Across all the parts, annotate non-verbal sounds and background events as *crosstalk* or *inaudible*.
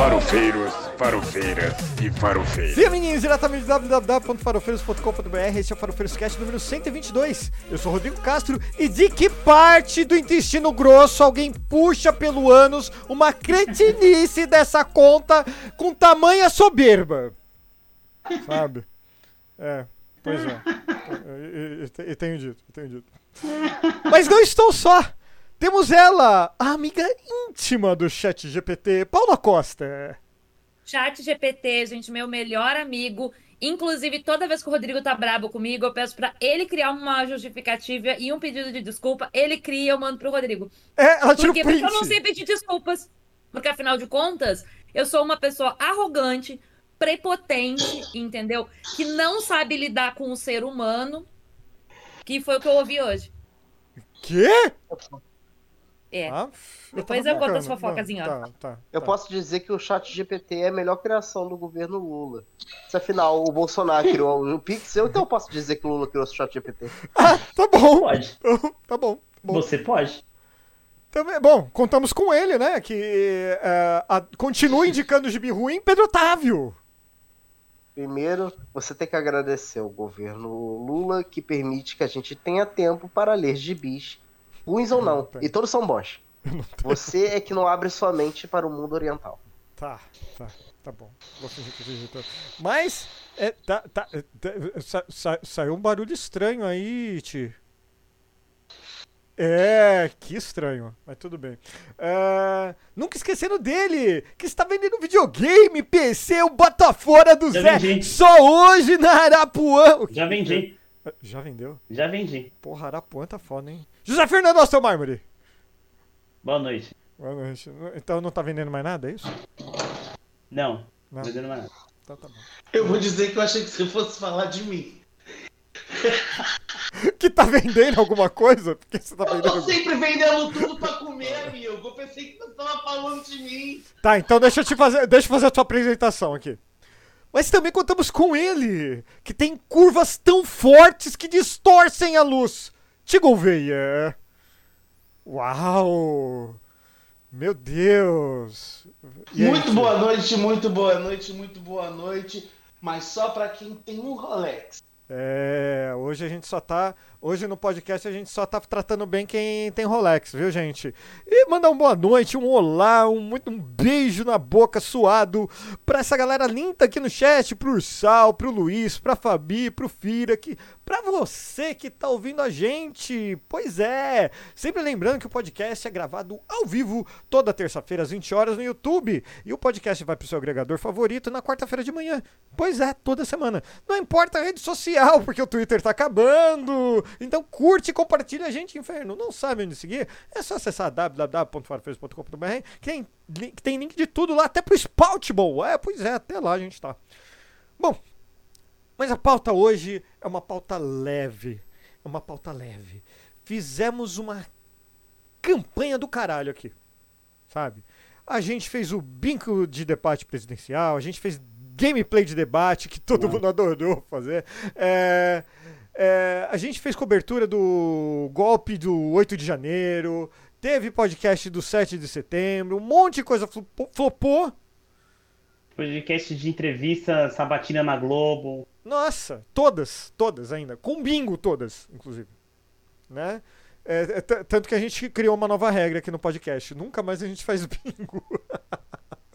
Farofeiros, farofeiras e farofeiros. Sim, meninos, diretamente www.farofeiros.com.br, esse é o Farofeiros Cast número 122. Eu sou Rodrigo Castro e de que parte do intestino grosso alguém puxa pelo ânus uma cretinice *laughs* dessa conta com tamanha soberba? Sabe? É, pois é. Eu, eu, eu tenho dito, eu tenho dito. Mas não estou só. Temos ela, a amiga íntima do chat GPT, Paula Costa. Chat GPT, gente, meu melhor amigo. Inclusive, toda vez que o Rodrigo tá brabo comigo, eu peço pra ele criar uma justificativa e um pedido de desculpa. Ele cria, eu mando pro Rodrigo. É, ela tira Porque, o porque eu não sei pedir desculpas. Porque, afinal de contas, eu sou uma pessoa arrogante, prepotente, entendeu? Que não sabe lidar com o ser humano. Que foi o que eu ouvi hoje. Quê? É. Ah, Depois eu conto as fofocas em. Tá, tá, Eu tá. posso dizer que o chat GPT é a melhor criação do governo Lula. Se afinal o Bolsonaro criou o Pix, eu então posso dizer que o Lula criou o chat GPT. Ah, tá bom. Pode. tá bom. bom. Você pode. Também, bom, contamos com ele, né? Que é, a- continua indicando o gibi ruim, Pedro Otávio. Primeiro, você tem que agradecer ao governo Lula que permite que a gente tenha tempo para ler gibis, ruins ou não, e todos são bons. *laughs* Você é que não abre sua mente para o mundo oriental. Tá, tá, tá bom. Vou fingir que digitou. Mas, é, tá, tá, é, tá, sa- sa- saiu um barulho estranho aí, Ti. É, que estranho, mas tudo bem. É, nunca esquecendo dele, que está vendendo videogame, PC, o Botafora do Já Zé, vendi. só hoje na Arapuã. Já vendi. Já vendeu? Já vendi. Porra, Arapuã tá foda, hein? José Fernando Austin Mármore. Boa noite. Boa noite. Então não tá vendendo mais nada, é isso? Não. Não. Vendendo mais nada. Então tá bom. Eu vou dizer que eu achei que você fosse falar de mim. *laughs* Que tá vendendo alguma coisa? Porque você tá Eu vendendo. tô sempre vendendo tudo pra comer, amigo. Eu pensei que você tava falando de mim. Tá, então deixa eu te fazer, deixa eu fazer a tua apresentação aqui. Mas também contamos com ele, que tem curvas tão fortes que distorcem a luz. Te Gouveia. Uau! Meu Deus! E aí, muito tio? boa noite, muito boa noite, muito boa noite. Mas só pra quem tem um Rolex. É, hoje a gente só tá. Hoje no podcast a gente só tá tratando bem quem tem Rolex, viu, gente? E mandar uma boa noite, um olá, um, um beijo na boca suado pra essa galera linda aqui no chat, pro Ursal, pro Luiz, pra Fabi, pro Fira, que, pra você que tá ouvindo a gente. Pois é, sempre lembrando que o podcast é gravado ao vivo toda terça-feira às 20 horas no YouTube. E o podcast vai pro seu agregador favorito na quarta-feira de manhã. Pois é, toda semana. Não importa a rede social, porque o Twitter tá acabando. Então curte e compartilha a gente, inferno. Não sabe onde seguir? É só acessar www.farofeiros.com.br que tem, li- que tem link de tudo lá, até pro Spoutable. É, pois é, até lá a gente tá. Bom, mas a pauta hoje é uma pauta leve. É uma pauta leve. Fizemos uma campanha do caralho aqui. Sabe? A gente fez o bingo de debate presidencial, a gente fez gameplay de debate, que todo mundo *laughs* adorou fazer. É, é, a gente fez cobertura do golpe do 8 de janeiro, teve podcast do 7 de setembro, um monte de coisa flopo- flopou. Podcast de entrevista, sabatina na Globo. Nossa, todas, todas ainda. Com bingo todas, inclusive. Né? É, é, tanto que a gente criou uma nova regra aqui no podcast. Nunca mais a gente faz bingo. *laughs*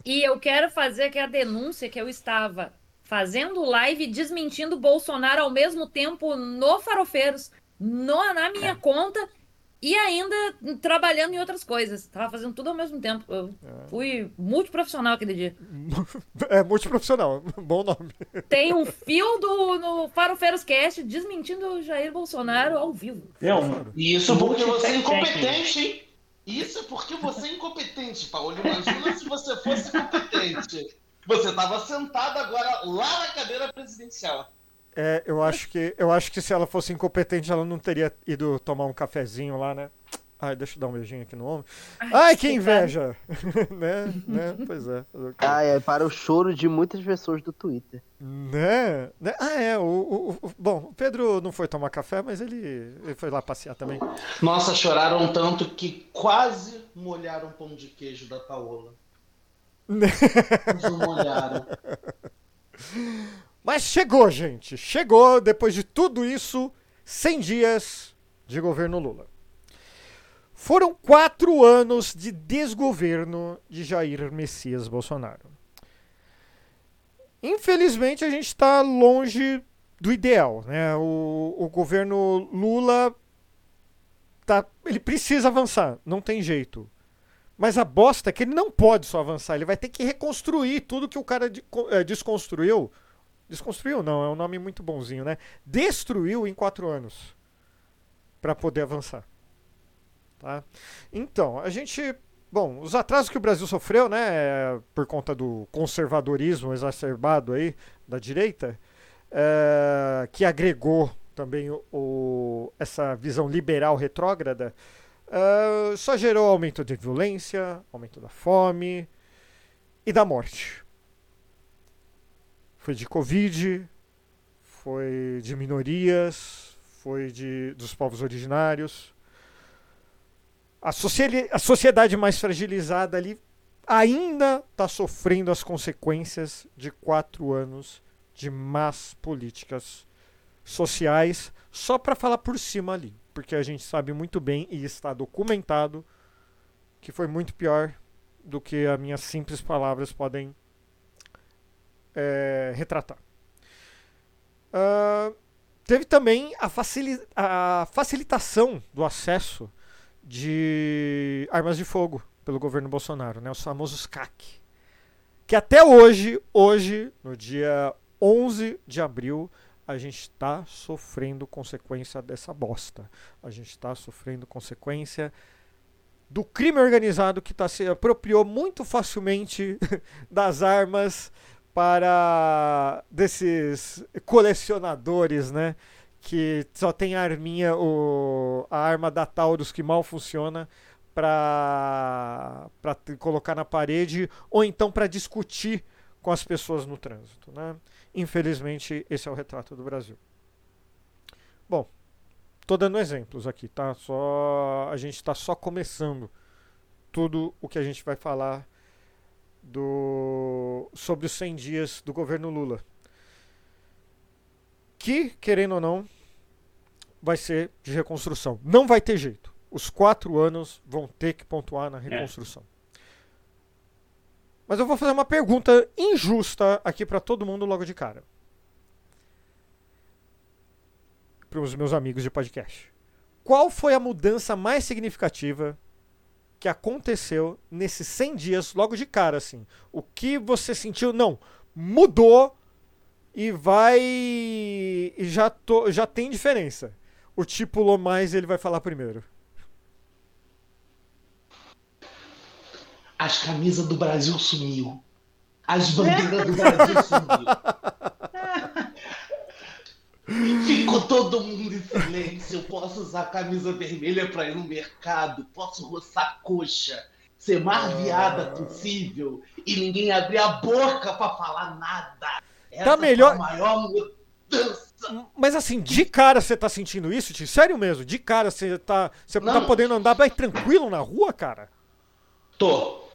E eu quero fazer aqui a denúncia que eu estava fazendo live desmentindo o Bolsonaro ao mesmo tempo no Farofeiros, no- na minha conta e ainda trabalhando em outras coisas. Tava fazendo tudo ao mesmo tempo. Eu fui multiprofissional aquele dia. *laughs* É multiprofissional. *laughs* Bom nome. Tem um fio do, no Farofeiros Cast desmentindo o Jair Bolsonaro ao vivo. Não, E isso porque você é incompetente, hein? Isso é porque você é incompetente, Paulo. Imagina se você fosse competente. Você tava sentado agora lá na cadeira presidencial. É, eu acho que eu acho que se ela fosse incompetente, ela não teria ido tomar um cafezinho lá, né? Ai, deixa eu dar um beijinho aqui no ombro. Ai, que inveja! *laughs* né? né? Pois é. Ah, é para o choro de muitas pessoas do Twitter. Né? Né? Ah, é. O, o- o- bom, o Pedro não foi tomar café, mas ele, ele foi lá passear também. Nossa, choraram tanto que quase molharam o pão de queijo da Paola. Mas chegou, gente. Chegou, depois de tudo isso, 100 dias de governo Lula. Foram quatro anos de desgoverno de Jair Messias Bolsonaro. Infelizmente, a gente está longe do ideal. Né? O, o governo Lula tá, ele precisa avançar, não tem jeito. Mas a bosta é que ele não pode só avançar, ele vai ter que reconstruir tudo que o cara de, é, desconstruiu. Desconstruiu não, é um nome muito bonzinho, né? Destruiu em quatro anos para poder avançar. Tá? Então, a gente. Bom, os atrasos que o Brasil sofreu, né, por conta do conservadorismo exacerbado aí da direita, é, que agregou também o, o, essa visão liberal retrógrada, é, só gerou aumento de violência, aumento da fome e da morte. Foi de Covid, foi de minorias, foi de, dos povos originários. A, a sociedade mais fragilizada ali ainda está sofrendo as consequências de quatro anos de más políticas sociais, só para falar por cima ali, porque a gente sabe muito bem e está documentado que foi muito pior do que as minhas simples palavras podem é, retratar. Uh, teve também a, facili a facilitação do acesso de armas de fogo pelo governo Bolsonaro, né, os famosos CAC. Que até hoje, hoje, no dia 11 de abril, a gente está sofrendo consequência dessa bosta. A gente está sofrendo consequência do crime organizado que tá, se apropriou muito facilmente *laughs* das armas para desses colecionadores, né? Que só tem a arminha, o, a arma da Taurus que mal funciona para colocar na parede ou então para discutir com as pessoas no trânsito, né? Infelizmente, esse é o retrato do Brasil. Bom, tô dando exemplos aqui, tá? Só a gente está só começando tudo o que a gente vai falar do sobre os 100 dias do governo Lula. Que, querendo ou não, vai ser de reconstrução. Não vai ter jeito. Os quatro anos vão ter que pontuar na é. reconstrução. É. Mas eu vou fazer uma pergunta injusta aqui para todo mundo logo de cara. Para os meus amigos de podcast. Qual foi a mudança mais significativa que aconteceu nesses 100 dias logo de cara assim? O que você sentiu? Não, mudou e vai e já tô, já tem diferença. O tipo Lomais ele vai falar primeiro. As camisas do Brasil sumiu. As bandeiras do Brasil sumiu. *laughs* Ficou todo mundo em silêncio. Eu posso usar a camisa vermelha para ir no mercado. Posso roçar coxa. Ser mais viada possível. E ninguém abrir a boca para falar nada. Essa tá melhor. a maior mudança. Mas assim, de cara você tá sentindo isso, tio? Sério mesmo? De cara você tá, você tá podendo andar bem tranquilo na rua, cara? Tô.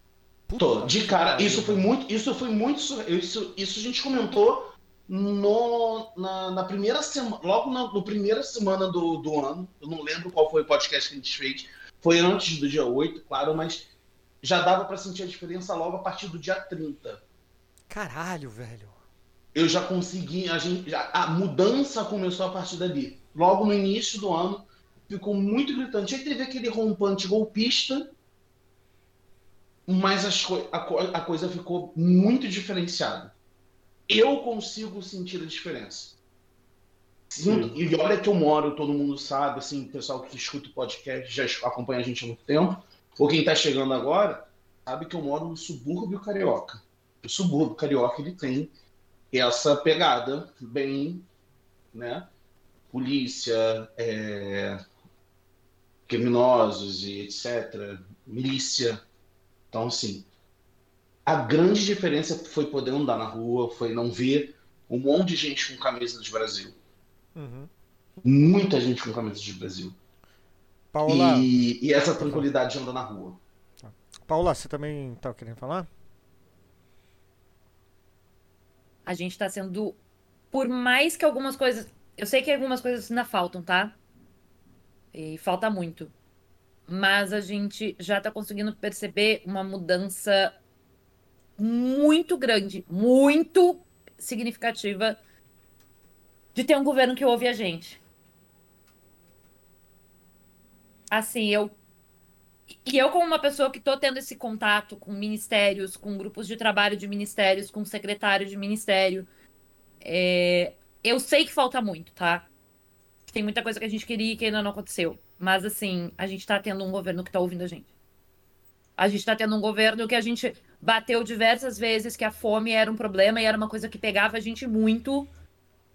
Tô, de cara. Isso foi muito. Isso foi muito. Isso, isso a gente comentou no, na, na primeira semana. Logo na no primeira semana do, do ano. Eu não lembro qual foi o podcast que a gente fez. Foi antes do dia 8, claro, mas já dava para sentir a diferença logo a partir do dia 30. Caralho, velho. Eu já consegui. A, gente, já, a mudança começou a partir dali. Logo no início do ano, ficou muito gritante. Aí teve aquele rompante golpista mas co a, co a coisa ficou muito diferenciada. Eu consigo sentir a diferença. Sim. E olha que eu moro, todo mundo sabe, assim, o pessoal que escuta o podcast já acompanha a gente há muito tempo, ou quem está chegando agora, sabe que eu moro no subúrbio carioca. O subúrbio carioca ele tem essa pegada bem, né? Polícia, é, criminosos e etc., milícia, então, assim, a grande diferença foi poder andar na rua, foi não ver um monte de gente com camisa de Brasil. Uhum. Muita gente com camisa de Brasil. Paula... E, e essa tranquilidade de andar na rua. Paula, você também tá querendo falar? A gente tá sendo. Por mais que algumas coisas. Eu sei que algumas coisas ainda faltam, tá? E falta muito. Mas a gente já tá conseguindo perceber uma mudança muito grande, muito significativa de ter um governo que ouve a gente. Assim, eu. E eu, como uma pessoa que tô tendo esse contato com ministérios, com grupos de trabalho de ministérios, com secretários de ministério, é, eu sei que falta muito, tá? Tem muita coisa que a gente queria e que ainda não aconteceu. Mas, assim, a gente tá tendo um governo que tá ouvindo a gente. A gente tá tendo um governo que a gente bateu diversas vezes que a fome era um problema e era uma coisa que pegava a gente muito.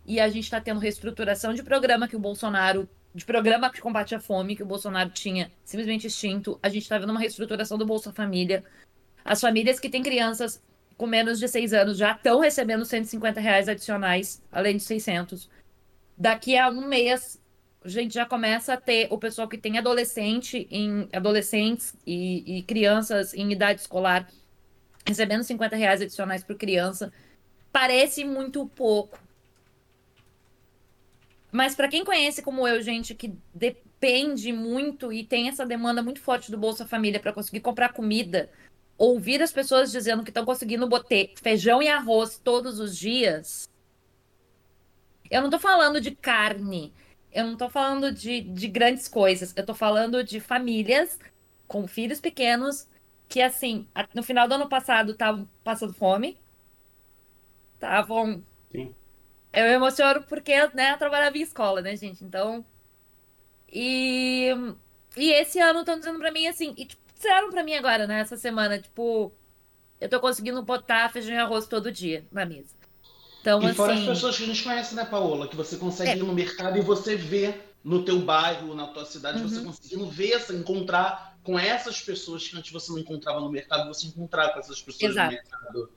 E a gente tá tendo reestruturação de programa que o Bolsonaro. De programa que combate a fome que o Bolsonaro tinha simplesmente extinto. A gente tá vendo uma reestruturação do Bolsa Família. As famílias que têm crianças com menos de 6 anos já estão recebendo 150 reais adicionais, além de 600. Daqui a um mês, a gente já começa a ter o pessoal que tem adolescente em adolescentes e, e crianças em idade escolar recebendo 50 reais adicionais por criança. Parece muito pouco. Mas para quem conhece como eu, gente que depende muito e tem essa demanda muito forte do Bolsa Família para conseguir comprar comida, ouvir as pessoas dizendo que estão conseguindo botar feijão e arroz todos os dias. Eu não tô falando de carne, eu não tô falando de, de grandes coisas, eu tô falando de famílias com filhos pequenos que, assim, no final do ano passado estavam passando fome, estavam. Sim. Eu me emociono porque, né, eu trabalhava em escola, né, gente? Então. E. E esse ano estão dizendo pra mim assim, e tipo, disseram pra mim agora, né, essa semana, tipo, eu tô conseguindo botar feijão e arroz todo dia na mesa. Então, E fora as assim. pessoas que a gente conhece, né, Paola? Que você consegue É. ir no mercado e você vê no teu bairro, na tua cidade, você Uhum. conseguindo ver, assim, encontrar com essas pessoas que antes você não encontrava no mercado, você encontrar com essas pessoas Exato. no mercado.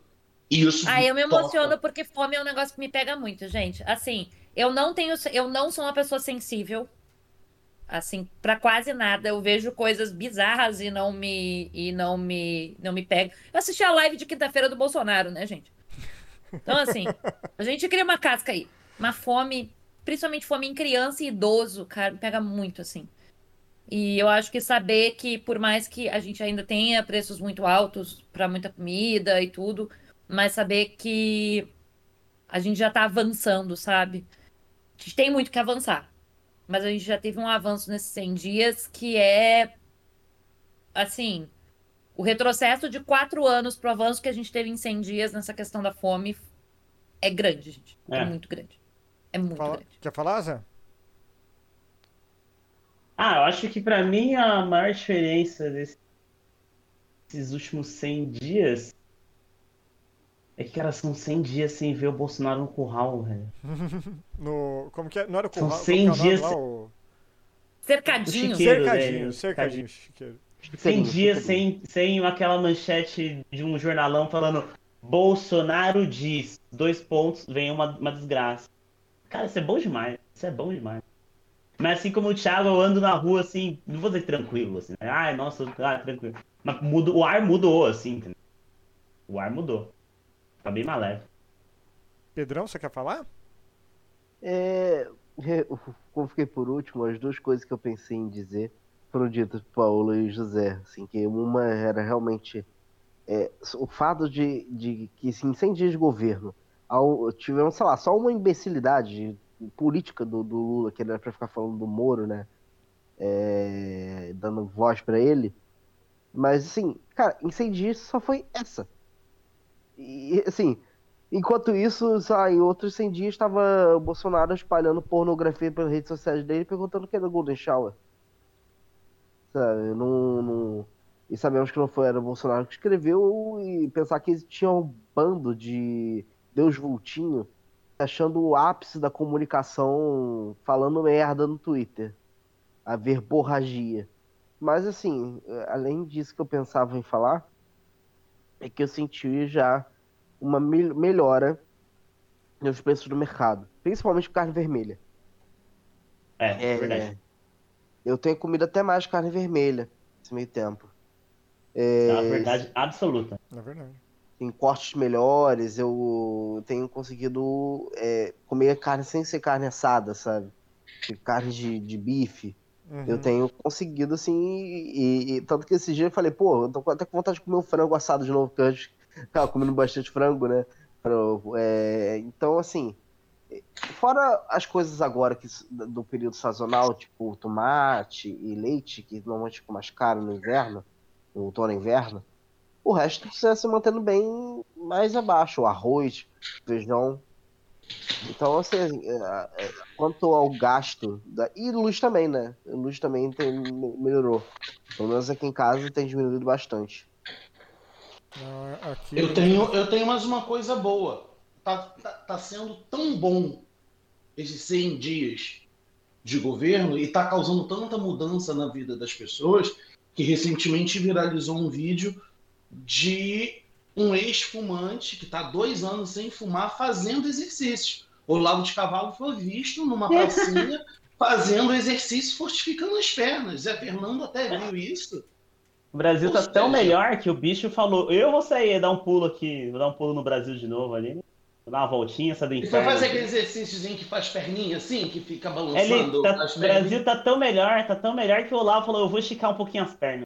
E isso Aí eu me toca. emociono porque fome é um negócio que me pega muito, gente. Assim, eu não tenho, eu não sou uma pessoa sensível. Assim, pra quase nada. Eu vejo coisas bizarras e não me e não me não me pega. Eu assisti a live de quinta-feira do Bolsonaro, né, gente? Então, assim, a gente cria uma casca aí. Uma fome, principalmente fome em criança e idoso, cara, pega muito, assim. E eu acho que saber que, por mais que a gente ainda tenha preços muito altos pra muita comida e tudo, mas saber que a gente já tá avançando, sabe? A gente tem muito que avançar. Mas a gente já teve um avanço nesses 100 dias que é, assim, o retrocesso de quatro anos pro avanço que a gente teve em 100 dias nessa questão da fome é grande, gente. É, É. muito grande. É muito Fala- grande. Quer falar, Zé? Ah, eu acho que pra mim a maior diferença desse- desses últimos 100 dias é que, cara, são 100 dias sem ver o Bolsonaro no curral, velho. *laughs* No, como que é? Não era o São curral? 100 como que é o nome dias- lá? O... Cercadinho. O. Cercadinho, cercadinho, chiqueiro. 100 dias sem, sem aquela manchete de um jornalão falando Bolsonaro diz, dois pontos, vem uma, uma desgraça. Cara, isso é bom demais. Isso é bom demais. Mas assim como o Thiago, eu ando na rua assim, não vou dizer tranquilo, assim, né? Ai, nossa, ah, tranquilo. Mas muda, o ar mudou, assim, entendeu? O ar mudou. Tá bem mais leve. Pedrão, você quer falar? É, *laughs* como fiquei por último, as duas coisas que eu pensei em dizer ditas por Paola e José. Assim, que uma era realmente é, o fato de, de que assim, 100 dias de governo ao, tivemos, sei lá, só uma imbecilidade política do, do Lula, que era pra ficar falando do Moro, né? É, dando voz pra ele. Mas assim, cara, em 100 dias só foi essa. E assim, Enquanto isso, lá, em outros 100 dias estava Bolsonaro espalhando pornografia pelas redes sociais dele, perguntando o que era Golden Shower. Sabe, não, não... E sabemos que não foi, era o Bolsonaro que escreveu, e pensar que tinha um bando de Deus Vultinho achando o ápice da comunicação falando merda no Twitter. A verborragia. Mas assim, além disso que eu pensava em falar, é que eu senti já uma mel- melhora nos preços do mercado, principalmente carne vermelha. É É, verdade. Eu tenho comido até mais carne vermelha nesse meio tempo. É uma verdade absoluta. Na verdade. tem cortes melhores, eu tenho conseguido é, comer carne sem ser carne assada, sabe? Tipo, Carne de, de bife. Eu Uhum. tenho conseguido, assim, e, e- tanto que esse dia eu falei, pô, eu tô com- até com vontade de comer um frango assado de novo, porque eu tava comendo bastante frango, né? É, então, assim, fora as coisas agora que, do período sazonal, tipo tomate e leite, que normalmente ficam mais caro no inverno, no outono e inverno, o resto precisa se mantendo bem mais abaixo, o arroz, feijão. Então, assim, é, é, quanto ao gasto, da... e luz também, né? Luz também tem, me- melhorou. Pelo menos aqui em casa tem diminuído bastante. Aqui Eu tenho, eu tenho mais uma coisa boa. Tá, tá, tá sendo tão bom esses 100 dias de governo e tá causando tanta mudança na vida das pessoas que recentemente viralizou um vídeo de um ex-fumante que tá dois anos sem fumar fazendo exercício. O Lago de Cavalo foi visto numa pracinha *laughs* fazendo exercício fortificando as pernas. Zé Fernando até viu isso. O Brasil tá Ou tão melhor que o bicho falou: eu vou sair, dar um pulo aqui, vou dar um pulo no Brasil de novo ali. Vou dar uma voltinha, essa do E foi fazer aquele exercíciozinho que faz perninha assim, que fica Ele balançando tá, as o. Brasil tá tão melhor, tá tão melhor que o Olavo falou: eu vou esticar um pouquinho as pernas.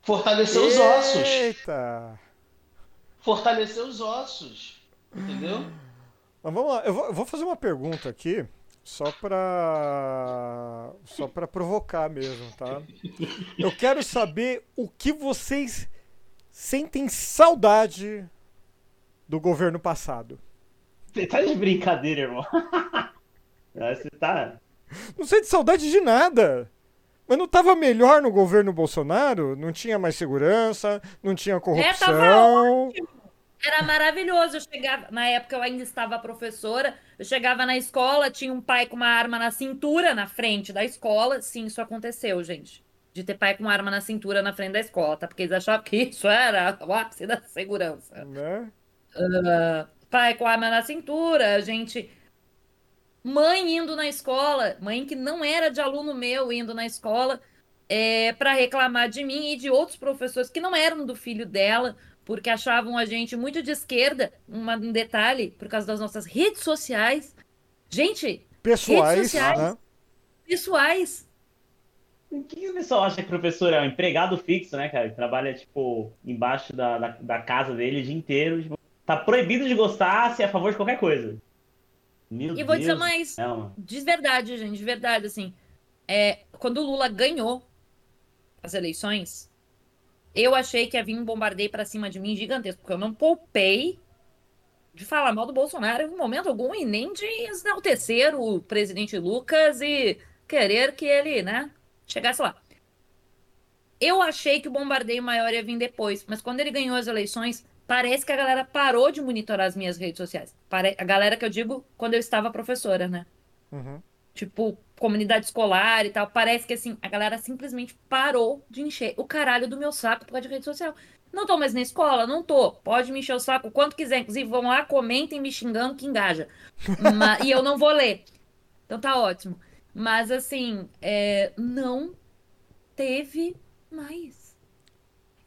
Fortalecer os ossos. Eita! Fortalecer os ossos. Entendeu? Mas vamos lá, eu vou, eu vou fazer uma pergunta aqui, só pra. só pra provocar mesmo, tá? Eu quero saber o que vocês sentem saudade do governo passado. Você tá de brincadeira, irmão. *laughs* Você tá. Não sente saudade de nada. Mas não tava melhor no governo Bolsonaro? Não tinha mais segurança, não tinha corrupção. Era maravilhoso. Eu chegava, na época eu ainda estava professora, eu chegava na escola, tinha um pai com uma arma na cintura, na frente da escola. Sim, isso aconteceu, gente. De ter pai com uma arma na cintura na frente da escola, tá? Porque eles achavam que isso era o ápice da segurança. né? Pai com a arma na cintura, a gente. Mãe indo na escola, mãe que não era de aluno meu indo na escola é, para reclamar de mim e de outros professores que não eram do filho dela, porque achavam a gente muito de esquerda. Uma- um detalhe, por causa das nossas redes sociais. Gente, Pessoais, Redes sociais. né? pessoais. O que que o pessoal acha que o professor é um empregado fixo, né, cara? Que trabalha, tipo, embaixo da, da, da casa dele o dia inteiro. tipo, tá proibido de gostar se é a favor de qualquer coisa. Meu E vou dizer mais. mano. De verdade, gente, de verdade, assim. É, quando o Lula ganhou as eleições, eu achei que havia um bombardeio pra cima de mim gigantesco, porque eu não poupei de falar mal do Bolsonaro em momento algum e nem de enaltecer o presidente Lucas e querer que ele, né, chegasse lá. Eu achei que o bombardeio maior ia vir depois, mas quando ele ganhou as eleições, parece que a galera parou de monitorar as minhas redes sociais. A galera que eu digo quando eu estava professora, né? Uhum. tipo, comunidade escolar e tal, parece que assim, a galera simplesmente parou de encher o caralho do meu saco por causa de rede social. Não tô mais na escola, não tô. Pode me encher o saco quanto quiser. Inclusive, vão lá, comentem me xingando que engaja. Ma- e eu não vou ler. Então tá ótimo. Mas assim, é, não teve mais.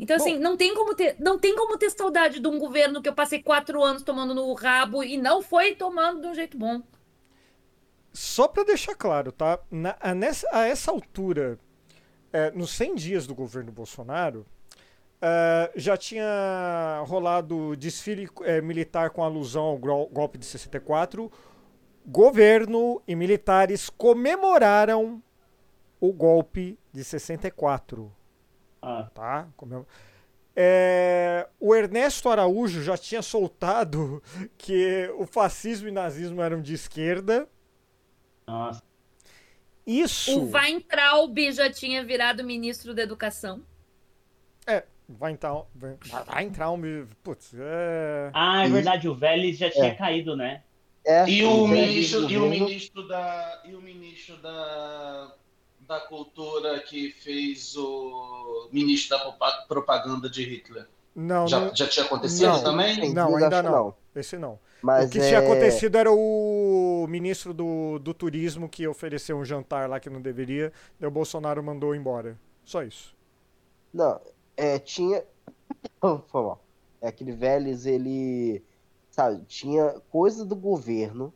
Então, assim, não tem como ter, não tem como ter saudade de um governo que eu passei quatro anos tomando no rabo e não foi tomando de um jeito bom. Só pra deixar claro, tá? Na- a, nessa, a essa altura, é, nos 100 dias do governo Bolsonaro, é, já tinha rolado desfile é, militar com alusão ao golpe de 64. Governo e militares comemoraram o golpe de 64 Ah, tá? Comem- É, o Ernesto Araújo já tinha soltado *laughs* que o fascismo e nazismo eram de esquerda. nossa. Isso. O Weintraub já tinha virado ministro da Educação. É, vai entrar. Vai, vai entrar um. Putz, é. Ah, é verdade, o Vélez já tinha É. caído, né? É, E o o ministro, e o ministro da. E o ministro da. Da cultura que fez o ministro da propa- propaganda de Hitler. Não, Já, não, já tinha acontecido Não. também? Não, ainda que não. esse não. Mas o que é... tinha acontecido era o ministro do, do turismo que ofereceu um jantar lá que não deveria, daí o Bolsonaro mandou embora. Só isso. Não, é, tinha. *coughs* Foi mal. É aquele Vélez, ele. Sabe, tinha coisa do governo,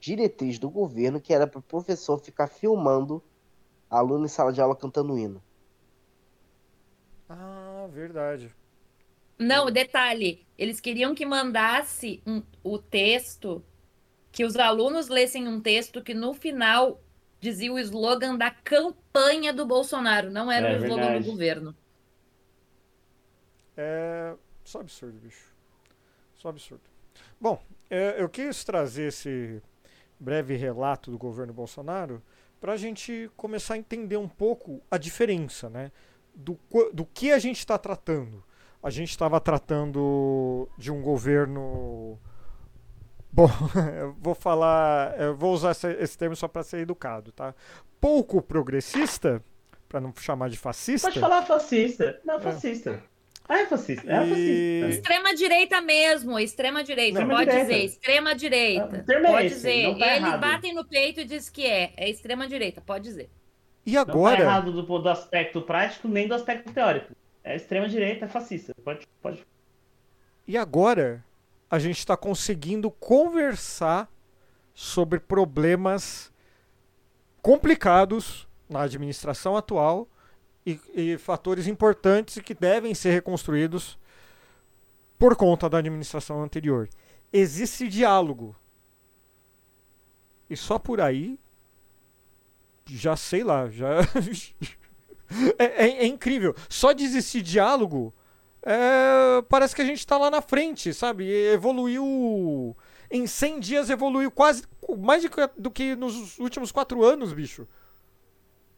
diretriz do governo, que era para o professor ficar filmando aluno em sala de aula cantando hino. Ah, verdade. Não, detalhe, eles queriam que mandasse um- o texto, que os alunos lessem um texto que no final dizia o slogan da campanha do Bolsonaro, não era É o slogan verdade. do governo. É só absurdo, bicho. Só absurdo. Bom, é, eu quis trazer esse breve relato do governo Bolsonaro para a gente começar a entender um pouco a diferença, né? Do, do que a gente está tratando. A gente estava tratando de um governo. Bom, eu *laughs* vou falar. Eu vou usar esse, esse termo só para ser educado, tá? Pouco progressista, para não chamar de fascista. Pode falar fascista. Não, fascista. Ah, é fascista. É E- fascista. Extrema direita mesmo, extrema direita, Extrema pode direita. dizer, extrema direita. Ah, é Pode esse, dizer. não tá Eles batem no peito e dizem que é, é extrema direita, pode dizer. E Não tá agora? errado do, do aspecto prático, nem do aspecto teórico. É extrema direita, é fascista. Pode, pode. E agora a gente está conseguindo conversar sobre problemas complicados na administração atual e, e fatores importantes que devem ser reconstruídos por conta da administração anterior. Existe diálogo. E só por aí, já sei lá, já. *laughs* é, é- é incrível. Só de existir diálogo é, parece que a gente tá lá na frente, sabe? Evoluiu. Em 100 dias evoluiu quase mais do que nos últimos 4 anos, bicho.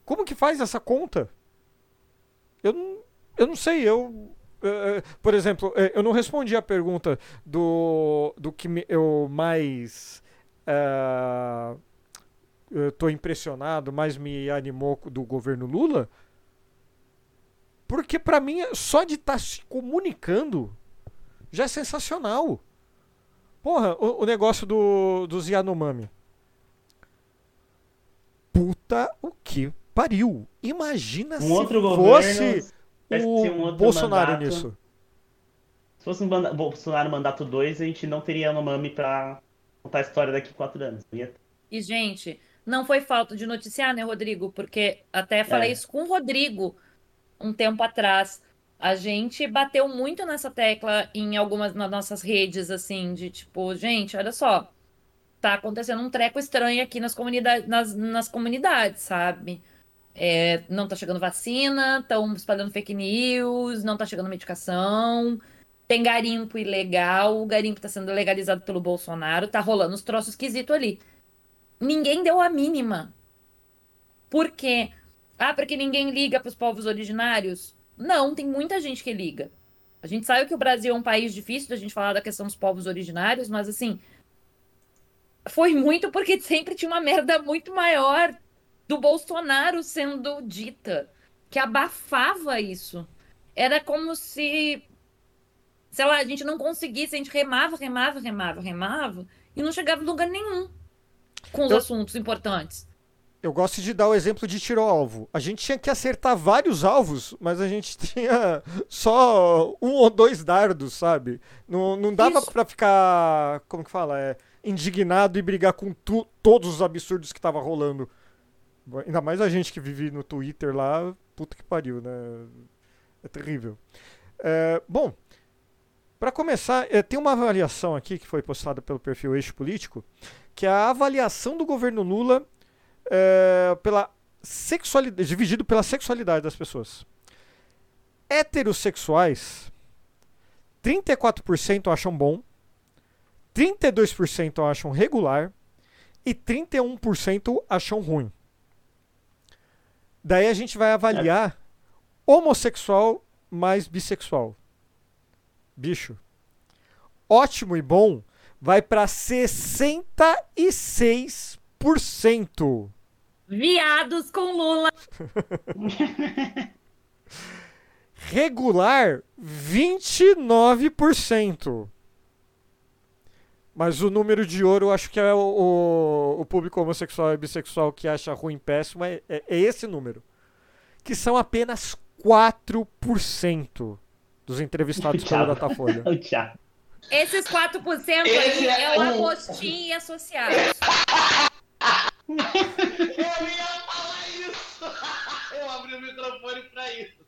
Como que faz essa conta? Eu não, eu não sei, eu. eh, por exemplo, eh, eu não respondi a pergunta do, do que eu mais. eh, tô impressionado, mais me animou do governo Lula. Porque pra mim, só de estar se comunicando já é sensacional. Porra, o, o negócio do, dos Yanomami. Puta o que pariu. Imagina Um se outro fosse governo. o um outro Bolsonaro mandato. nisso. Se fosse um manda- Bolsonaro mandato 2, a gente não teria Yanomami pra contar a história daqui a quatro anos. Ia- E, gente, não foi falta de noticiar, né, Rodrigo? Porque até falei É. isso com o Rodrigo um tempo atrás. A gente bateu muito nessa tecla em algumas das nossas redes, assim, de tipo, gente, olha só, tá acontecendo um treco estranho aqui nas comunidades, nas, nas comunidades, sabe? É, não tá chegando vacina, estão espalhando fake news, não tá chegando medicação, tem garimpo ilegal, o garimpo tá sendo legalizado pelo Bolsonaro, tá rolando uns troços esquisitos ali. Ninguém deu a mínima. Por quê? Ah, porque ninguém liga para os povos originários? Não, tem muita gente que liga. A gente sabe que o Brasil é um país difícil da gente falar da questão dos povos originários, mas assim, foi muito porque sempre tinha uma merda muito maior do Bolsonaro sendo dita, que abafava isso. Era como se, sei lá, a gente não conseguisse, a gente remava, remava, remava, remava, e não chegava em lugar nenhum com os Eu- assuntos importantes. Eu gosto de dar o exemplo de tiro alvo. A gente tinha que acertar vários alvos, mas a gente *laughs* tinha só um ou dois dardos, sabe? Não, não dava pra ficar, como que fala, é, indignado e brigar com tu- todos os absurdos que tava rolando. Ainda mais a gente que vive no Twitter lá, puta que pariu, né? É terrível. É, bom, pra começar, é, tem uma avaliação aqui que foi postada pelo perfil Eixo Político, que é a avaliação do governo Lula é, pela sexualidade, dividido pela sexualidade das pessoas. Heterossexuais, 34% acham bom, 32% acham regular e 31% acham ruim. Daí a gente vai avaliar homossexual mais bissexual. Bicho. Ótimo e bom vai para 66%. Viados com Lula. *laughs* Regular, 29%. Mas o número de ouro, eu acho que é o, o, o público homossexual e bissexual que acha ruim péssimo, é, é- é esse número. Que são apenas 4% dos entrevistados *laughs* Thiago. Datafolha. Esses 4% Esse aí é é o Agostinho e associados. *laughs* Eu ia falar isso! Eu abri o microfone pra isso.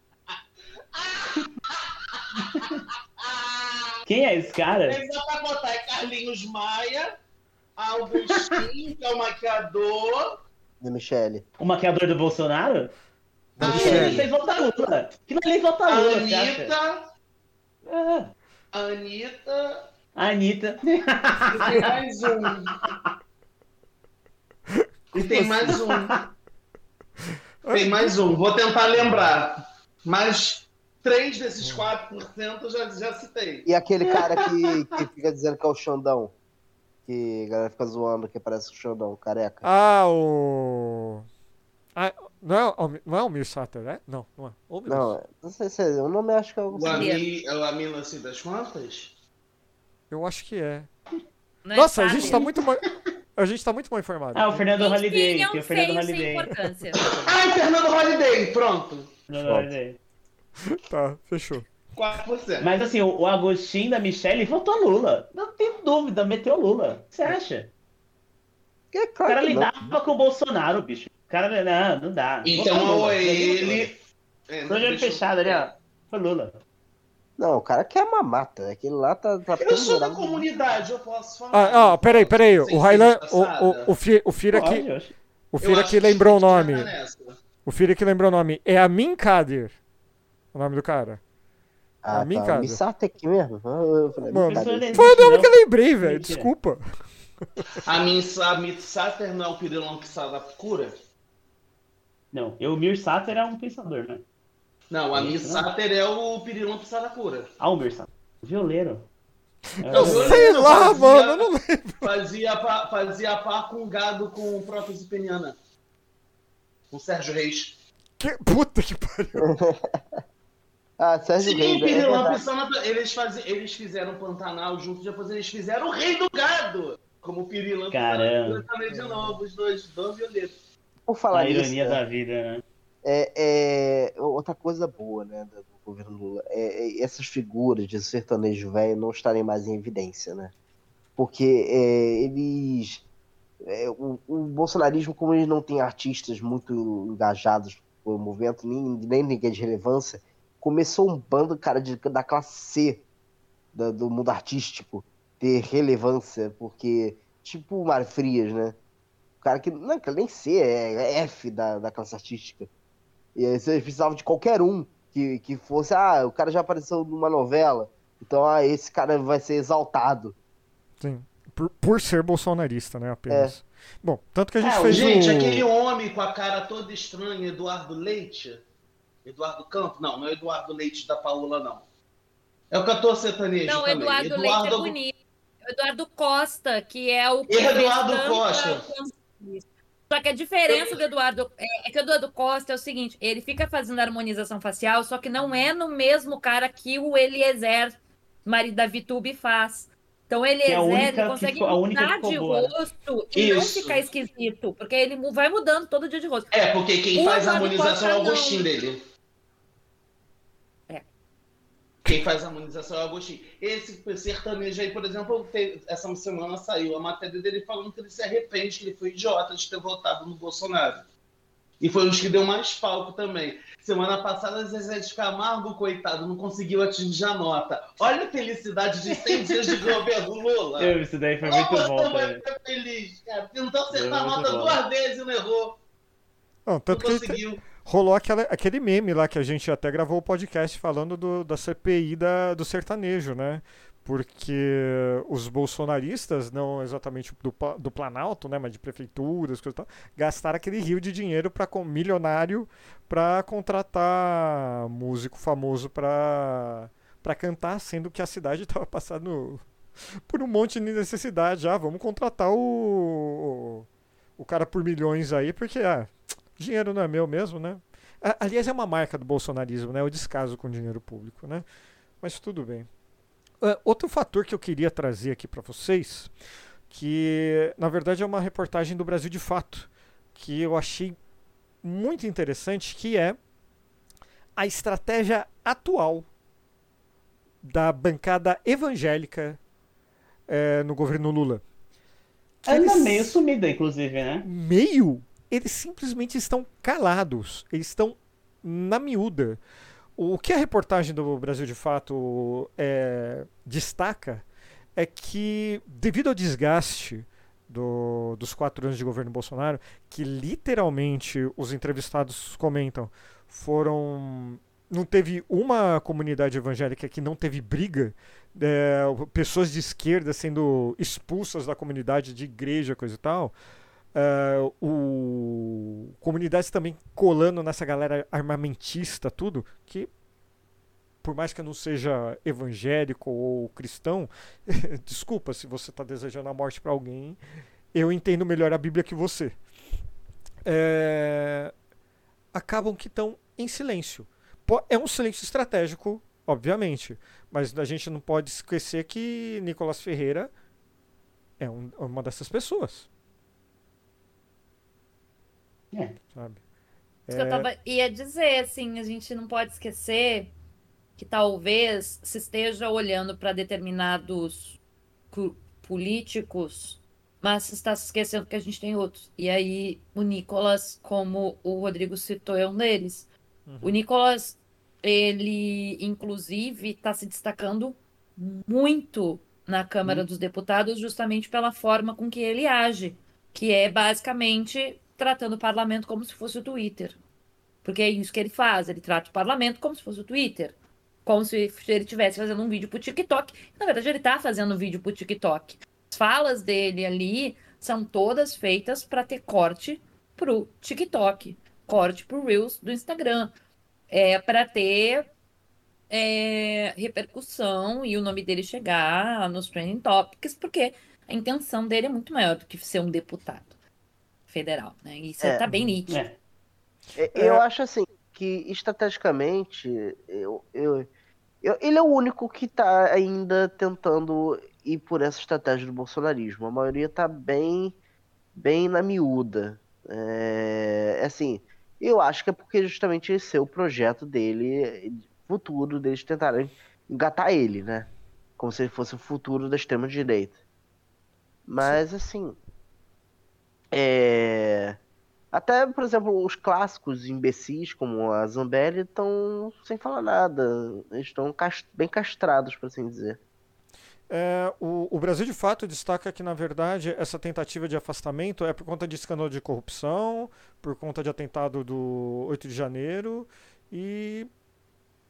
*laughs* Quem é esse cara? É só pra botar é Carlinhos Maia, Augustinho, que é o maquiador. De Michele. O maquiador do Bolsonaro? Da Michele. Ele fez votar Lula. Que não ele vota A Lula, você acha? Anitta. Ah, Anitta. Anitta. E tem mais um. E tem mais um. Tem mais um. Vou tentar lembrar. Mas três desses 4% eu já, já citei. E aquele cara que, que fica dizendo que é o Xandão. Que a galera fica zoando que parece o Xandão, careca. Ah, o. Ah, não é, o- não é o Mir Sater, é? Não, não é. Deus. Não, não sei se é. O nome acho que é o. O Ami, é o Amila assim das contas? Eu acho que é. Não é Nossa, a fácil. gente tá muito mal. A gente tá muito mal informado. Ah, o Fernando Holiday. é Tem o Fernando Holiday. Ai, Fernando Holiday, pronto. Fernando. Holiday. *laughs* Tá, fechou. 4%. Mas assim, o, o Agostinho da Michelle votou Lula. Não tenho dúvida, meteu Lula. O que você acha? É O claro cara que não. lidava com o Bolsonaro, bicho. O cara, não, não dá. Então Lula. ou é ele. É, Tô de olho fechado ali, ó. Foi Lula. Não, o cara quer mamata. Aquele lá tá, tá Eu sou da comunidade, eu posso falar. Ah, ah, peraí, peraí. O Railan. ser O, o, o, Fi- o Fira aqui. O Fira que lembrou o nome. O Fira que lembrou o nome. É Amin Kadir. O nome do cara. Ah, A mim, tá. cara. O Missata aqui mesmo? Ah, Eu falei, Mano, Foi o nome Não. que eu lembrei, velho. Desculpa. A minha a Miss Sater não é o pirilão que sai da cura? Não, eu, o Mir Sater é um pensador, né? Não, a Miss Isso, né? Sater é o pirilão que sai da cura. Ah, o Mir Sater. Violeiro. É, Eu o- Sei lá, fazia- mano. Eu não lembro. Fazia par, fazia par com gado com prótese peniana. Com Sérgio Reis. Que... Puta que pariu. *laughs* Ah, Sérgio Sim, Reis. É eles, fazi, eles fizeram Pantanal junto, depois eles fizeram o Rei do Gado. Como pirilão Caramba. também de novo, os dois, dois violetos. Por falar A nisso, ironia né, da vida, né? é, é outra coisa boa, né, do governo Lula, é, é essas figuras de sertanejo velho não estarem mais em evidência, né? Porque é, eles, é, o, o bolsonarismo, como eles não tem artistas muito engajados no movimento, nem, nem ninguém de relevância, começou um bando, cara, de, da classe C da- do mundo artístico ter relevância, porque, tipo o Mário Frias, né? O cara que, não, que nem C, é F da, da classe artística. E aí vocês precisavam de qualquer um que, que fosse, ah, o cara já apareceu numa novela, então ah, esse cara vai ser exaltado. Sim. Por, por ser bolsonarista, né? Apenas. Bom, tanto que a gente É, fez Gente, o. aquele homem com a cara toda estranha, Eduardo Leite. Eduardo Campos? Não, não é Eduardo Leite da Paula, não. É o cantor sertanejo Não, também. Eduardo, Leite é bonito. Eduardo Costa, que é o que Eduardo Costa. Só que a diferença do Eduardo é, é que o Eduardo Costa é o seguinte: ele fica fazendo harmonização facial, só que não é no mesmo cara que o Eliezer, marido da Vitube, faz. Então ele é única ele que consegue que mudar de boa, né? rosto e não Isso. ficar esquisito, porque ele vai mudando todo dia de rosto. É, porque quem O faz a Eduardo harmonização é o não. dele. É. Quem faz a harmonização é o Agostinho. Esse sertanejo aí, por exemplo, essa semana saiu a matéria dele falando que ele se arrepende, que ele foi idiota de ter votado no Bolsonaro. E foi um dos que deu mais palco também. Semana passada, Zezé de Camargo, coitado, não conseguiu atingir a nota. Olha a felicidade de 100 *laughs* dias de governo Lula. Eu, isso daí foi muito Como bom eu também. muito feliz, cara. Tentou acertar a nota bom. duas vezes e não errou. Não, Não tanto que conseguiu. Rolou aquela, aquele meme lá que a gente até gravou o podcast falando do, da CPI da, do sertanejo, né? Porque os bolsonaristas, não exatamente do, do Planalto, né? Mas de prefeituras, coisa tal, gastaram aquele rio de dinheiro para milionário para contratar músico famoso para para cantar, sendo que a cidade *laughs* estava passando por um monte de necessidade. Ah, vamos contratar o, o cara por milhões aí, porque ah, dinheiro não é meu mesmo, né? Aliás, é uma marca do bolsonarismo, né? O descaso com dinheiro público, né? Mas tudo bem. Ah, outro fator que eu queria trazer aqui para vocês, que na verdade é uma reportagem do Brasil de Fato, que eu achei muito interessante, que é a estratégia atual da bancada evangélica é, no governo Lula. Ela eles- meio sumida, inclusive, né? meio, eles simplesmente estão calados. Eles estão na miúda. O que a reportagem do Brasil de Fato é, destaca é que, devido ao desgaste do- dos quatro anos de governo Bolsonaro, que literalmente os entrevistados comentam foram. Não teve uma comunidade evangélica que não teve briga, é, pessoas de esquerda sendo expulsas da comunidade de igreja, coisa e tal. É, o comunidades também colando nessa galera armamentista, tudo, que por mais que eu não seja evangélico ou cristão, *laughs* desculpa se você está desejando a morte para alguém, eu entendo melhor a Bíblia que você. É, acabam que estão em silêncio. É um silêncio estratégico, obviamente, mas a gente não pode esquecer que Nicolas Ferreira é um- uma dessas pessoas, É. sabe? Isso que eu tava, ia dizer, assim, a gente não pode esquecer que talvez se esteja olhando para determinados políticos, mas se está se esquecendo que a gente tem outros. E aí, o Nicolas, como o Rodrigo citou, é um deles. O Nicolas, ele, inclusive, está se destacando muito na Câmara dos Deputados, justamente pela forma com que ele age, que é basicamente tratando o parlamento como se fosse o Twitter. Porque é isso que ele faz, ele trata o parlamento como se fosse o Twitter. Como se ele estivesse fazendo um vídeo pro TikTok. Na verdade, ele tá fazendo um vídeo pro TikTok. As falas dele ali são todas feitas para ter corte pro TikTok, corte pro Reels do Instagram. É para ter é, repercussão e o nome dele chegar nos trending topics, porque a intenção dele é muito maior do que ser um deputado federal, né? Isso É. tá bem nítido. É. É, Eu acho assim que estrategicamente eu, eu, eu- ele é o único que tá ainda tentando ir por essa estratégia do bolsonarismo. A maioria tá bem bem na miúda. É, assim, eu acho que é porque justamente esse é o projeto dele futuro deles tentarem engatar ele, né? Como se ele fosse o futuro da extrema direita. Mas assim, é até, por exemplo, os clássicos imbecis, como a Zambelli, estão sem falar nada. Estão cas- bem castrados, por assim dizer. É, o, o Brasil de fato destaca que, na verdade, essa tentativa de afastamento é por conta de escândalo de corrupção, por conta de atentado do 8 de janeiro e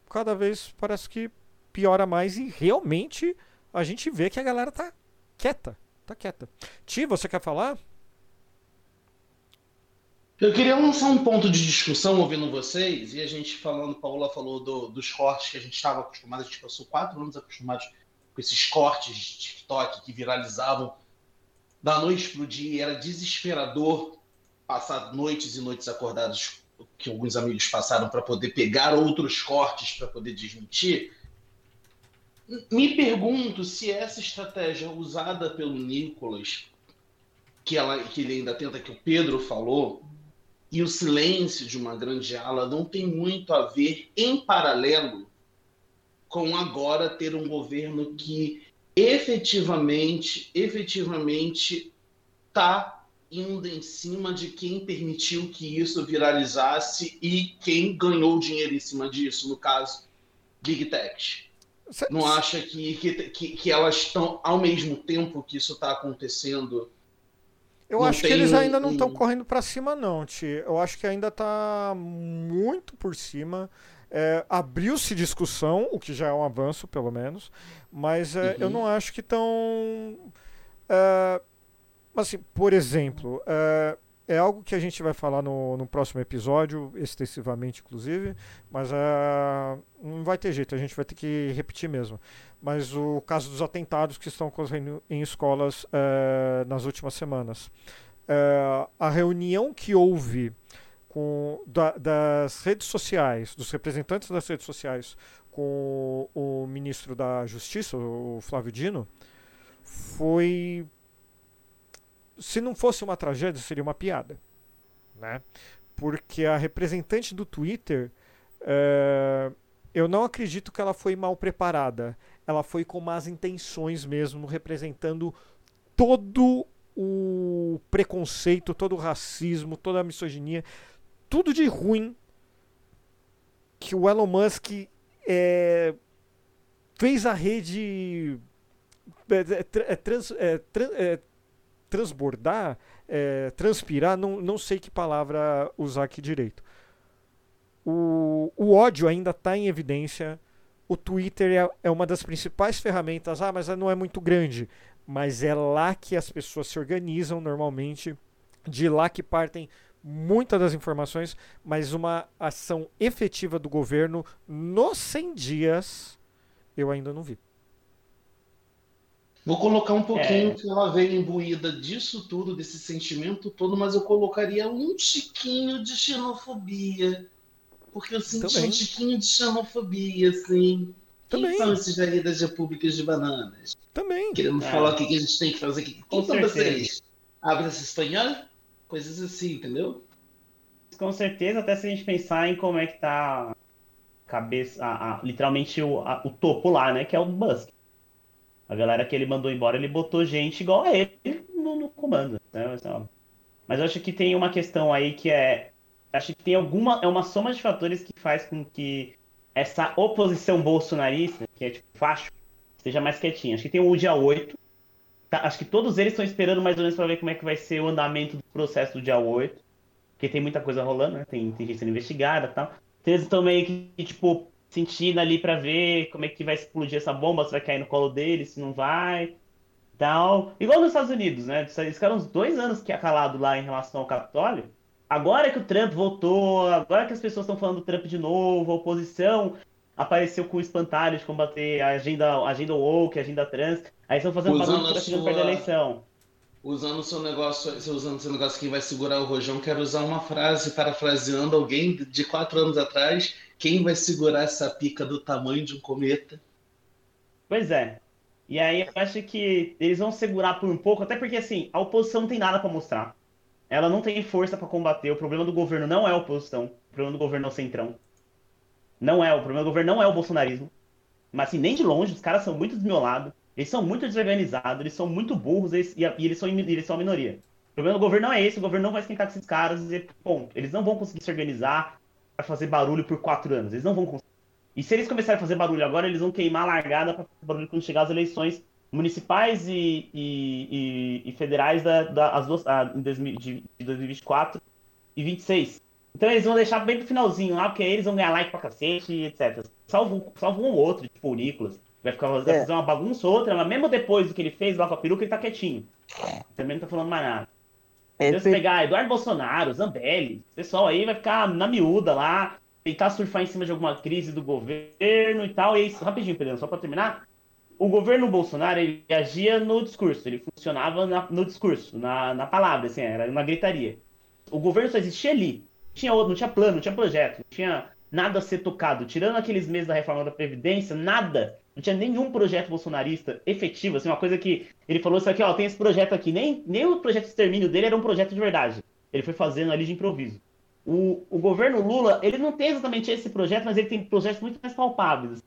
cada vez parece que piora mais e realmente a gente vê que a galera tá quieta. Tá quieta. Ti, você quer falar? Eu queria lançar um ponto de discussão ouvindo vocês, e a gente falando, Paula falou do- dos cortes que a gente estava acostumado, a gente passou quatro anos acostumados com esses cortes de TikTok que viralizavam da noite pro dia, e era desesperador passar noites e noites acordados que alguns amigos passaram para poder pegar outros cortes para poder desmentir. Me pergunto se essa estratégia usada pelo Nicolas, que, ela, que ele ainda tenta, que o Pedro falou, e o silêncio de uma grande ala não tem muito a ver, em paralelo, com agora ter um governo que efetivamente, efetivamente está indo em cima de quem permitiu que isso viralizasse e quem ganhou dinheiro em cima disso, no caso, Big Tech. Não acha que, que, que elas estão, ao mesmo tempo que isso está acontecendo, Eu Não acho que eles ainda não estão correndo pra cima, não, Ti. Eu acho que ainda tá muito por cima. É, Abriu-se discussão, o que já é um avanço, pelo menos, mas é, eu Uhum. não acho que estão. assim, por exemplo, é, algo que a gente vai falar no, no próximo episódio, extensivamente, inclusive, mas é, não vai ter jeito, a gente vai ter que repetir mesmo. Mas o caso dos atentados que estão ocorrendo em escolas é, nas últimas semanas. É, a reunião que houve com, da- das redes sociais, dos representantes das redes sociais, com o ministro da Justiça, o Flávio Dino, foi. Se não fosse uma tragédia, seria uma piada. Né? Porque a representante do Twitter, é, eu não acredito que ela foi mal preparada. ela foi com más intenções mesmo, representando todo o preconceito, todo o racismo, toda a misoginia, tudo de ruim que o Elon Musk é, fez a rede é, é, é trans, é, é, transbordar, transpirar, não, não sei que palavra usar aqui direito. O, o ódio ainda está em evidência. O Twitter é, é uma das principais ferramentas. Ah, mas não é muito grande. Mas é lá que as pessoas se organizam normalmente. De lá que partem muitas das informações, mas uma ação efetiva do governo nos 100 dias eu ainda não vi. Vou colocar um pouquinho é. que ela veio imbuída disso tudo, desse sentimento todo, mas eu colocaria um tiquinho de xenofobia. Porque eu senti Também. um tiquinho de xenofobia, assim. Também. Quem são esses daí das repúblicas de bananas? Também. Querendo é. falar o que a gente tem que fazer aqui. Quem são vocês? Hablas espanhol? Coisas assim, entendeu? Com certeza, até se a gente pensar em como é que tá cabeça, a, a, literalmente o, a, o topo lá, né? Que é o Musk. A galera que ele mandou embora, ele botou gente igual a ele no, no comando. Né? Mas eu acho que tem uma questão aí que é. Acho que tem alguma. É uma soma de fatores que faz com que essa oposição bolsonarista, que é tipo facho, seja mais quietinha. Acho que tem o dia 8. Tá, acho que todos eles estão esperando mais ou menos para ver como é que vai ser o andamento do processo do dia 8. Porque tem muita coisa rolando, né? Tem, tem gente sendo investigada e tal. Então eles estão meio que, tipo, sentindo ali para ver como é que vai explodir essa bomba, se vai cair no colo deles, se não vai. Tal. Igual nos Estados Unidos, né? Eles ficaram uns dois anos que acalado lá em relação ao Capitólio. Agora que o Trump voltou, agora que as pessoas estão falando do Trump de novo, a oposição apareceu com o espantalho de combater a agenda, a agenda woke, a agenda trans. Aí estão fazendo barulho para sua... perder a eleição. Usando o seu negócio, usando seu negócio quem vai segurar o rojão, quero usar uma frase parafraseando alguém de quatro anos atrás quem vai segurar essa pica do tamanho de um cometa? Pois é. E aí eu acho que eles vão segurar por um pouco, até porque assim, a oposição não tem nada para mostrar. Ela não tem força para combater. O problema do governo não é a oposição. O problema do governo é o centrão. Não é. O problema do governo não é o bolsonarismo. Mas assim, nem de longe, os caras são muito desmiolados. Eles são muito desorganizados, eles são muito burros eles, e, eles, são, eles são a minoria. O problema do governo não é esse, o governo não vai esquentar com esses caras e dizer, ponto. Eles não vão conseguir se organizar, para fazer barulho por quatro anos. Eles não vão conseguir. E se eles começarem a fazer barulho agora, eles vão queimar a largada para fazer barulho quando chegar as eleições municipais e, e, e, e federais da, da, as duas, a, de, de 2024 e 26. Então eles vão deixar bem pro finalzinho lá, porque aí eles vão ganhar like pra cacete etc. Salvo, salvo um ou outro, tipo o Nicolas. Vai, ficar, vai é. fazer uma bagunça ou outra, mas mesmo depois do que ele fez lá com a peruca, ele tá quietinho. Também não tá falando mais nada. Esse... Se pegar Eduardo Bolsonaro, Zambelli, o pessoal aí vai ficar na miúda lá, tentar surfar em cima de alguma crise do governo e tal. E isso, rapidinho, Pedro, só para terminar. O governo Bolsonaro ele agia no discurso, ele funcionava na, no discurso, na, na palavra, assim, era uma gritaria. O governo só existia ali. Não tinha, não tinha plano, não tinha projeto, não tinha nada a ser tocado. Tirando aqueles meses da reforma da Previdência, nada não tinha nenhum projeto bolsonarista efetivo, assim, uma coisa que ele falou isso aqui, ó, tem esse projeto aqui, nem, nem o projeto de extermínio dele era um projeto de verdade. Ele foi fazendo ali de improviso. O, o governo Lula, ele não tem exatamente esse projeto, mas ele tem projetos muito mais palpáveis.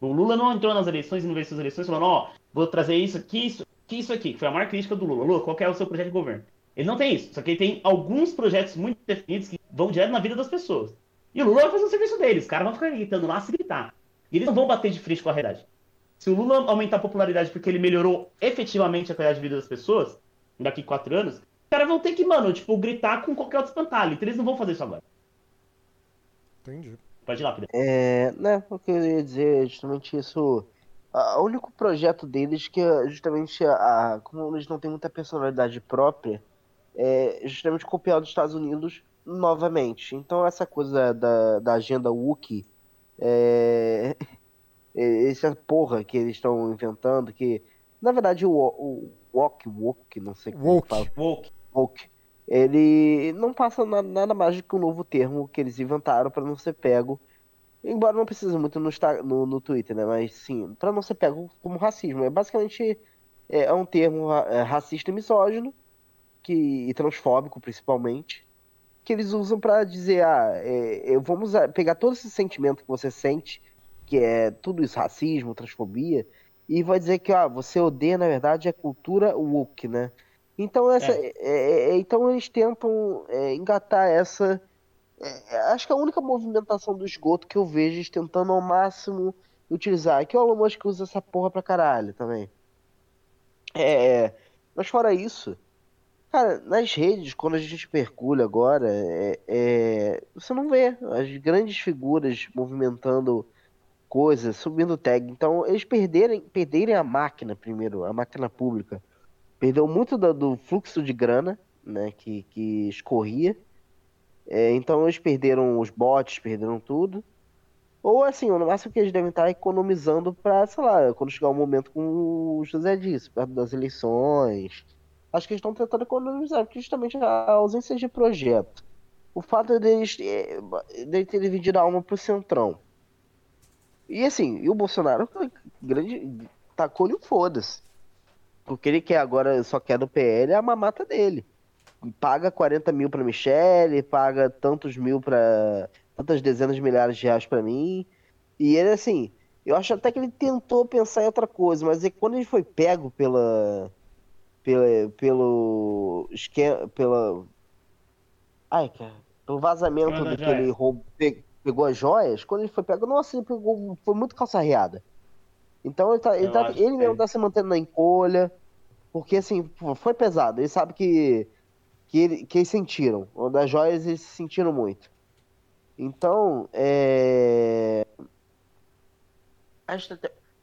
O Lula não entrou nas eleições e não venceu as eleições falando, ó, vou trazer isso aqui, isso aqui, isso aqui, foi a maior crítica do Lula. Lula, qual é o seu projeto de governo? Ele não tem isso, só que ele tem alguns projetos muito definidos que vão direto na vida das pessoas. E o Lula vai fazer o serviço deles, os caras vão ficar gritando lá se gritar. E eles não vão bater de frente com a realidade. Se o Lula aumentar a popularidade porque ele melhorou efetivamente a qualidade de vida das pessoas, daqui a quatro anos, os caras vão ter que, mano, tipo, gritar com qualquer outro espantalho. Então eles não vão fazer isso agora. Entendi. Pode ir lá, Pedro. É, né, o que eu ia dizer é justamente isso. O único projeto deles que é justamente a, como eles não têm muita personalidade própria, é justamente copiar dos Estados Unidos novamente. Então essa coisa da, da agenda Wookiee é, essa porra que eles estão inventando, que na verdade o, o Walk, Walk, não sei como Walk. fala. Walk. Walk. Ele não passa na, nada mais do que um novo termo que eles inventaram para não ser pego. Embora não precise muito no, no, no Twitter, né? Mas sim, para não ser pego como racismo. É basicamente é, é um termo é, racista e misógino, que, e transfóbico principalmente, que eles usam para dizer, ah, é, vamos pegar todo esse sentimento que você sente que é tudo isso, racismo, transfobia, e vai dizer que ah, você odeia, na verdade, a cultura woke, né? Então, essa, é. É, é, então eles tentam é, engatar essa. É, acho que a única movimentação do esgoto que eu vejo eles tentando ao máximo utilizar. É que o Elon Musk usa essa porra pra caralho também. É, mas fora isso, cara, nas redes, quando a gente percule agora, é, é, você não vê as grandes figuras movimentando coisas, subindo tag. Então, eles perderem, perderem a máquina primeiro, a máquina pública. Perdeu muito do, do fluxo de grana, né, que, que escorria. É, então, eles perderam os bots, perderam tudo. Ou assim, no máximo que eles devem estar economizando para, sei lá, quando chegar o momento com o José disse, perto das eleições. Acho que eles estão tentando economizar, justamente a ausência de projeto. O fato deles, é, de terem vendido a alma pro Centrão. E assim, e o Bolsonaro, grande, tacou-lhe o foda-se. Porque ele quer agora, só quer do PL, é a mamata dele. Paga 40 mil pra Michelle, paga tantos mil pra tantas dezenas de milhares de reais para mim. E ele, assim, eu acho até que ele tentou pensar em outra coisa, mas é quando ele foi pego pela. Pela pelo. esquema. pela. Ai, cara. Pelo vazamento do que ele roubou, pegou as joias, quando ele foi pego, nossa, ele pegou, foi muito calçarreada. Então ele, tá, ele, tá, ele mesmo tá se mantendo na encolha, porque assim, foi pesado. Ele sabe que, que, ele, que eles sentiram. Das joias eles se sentiram muito. Então, é.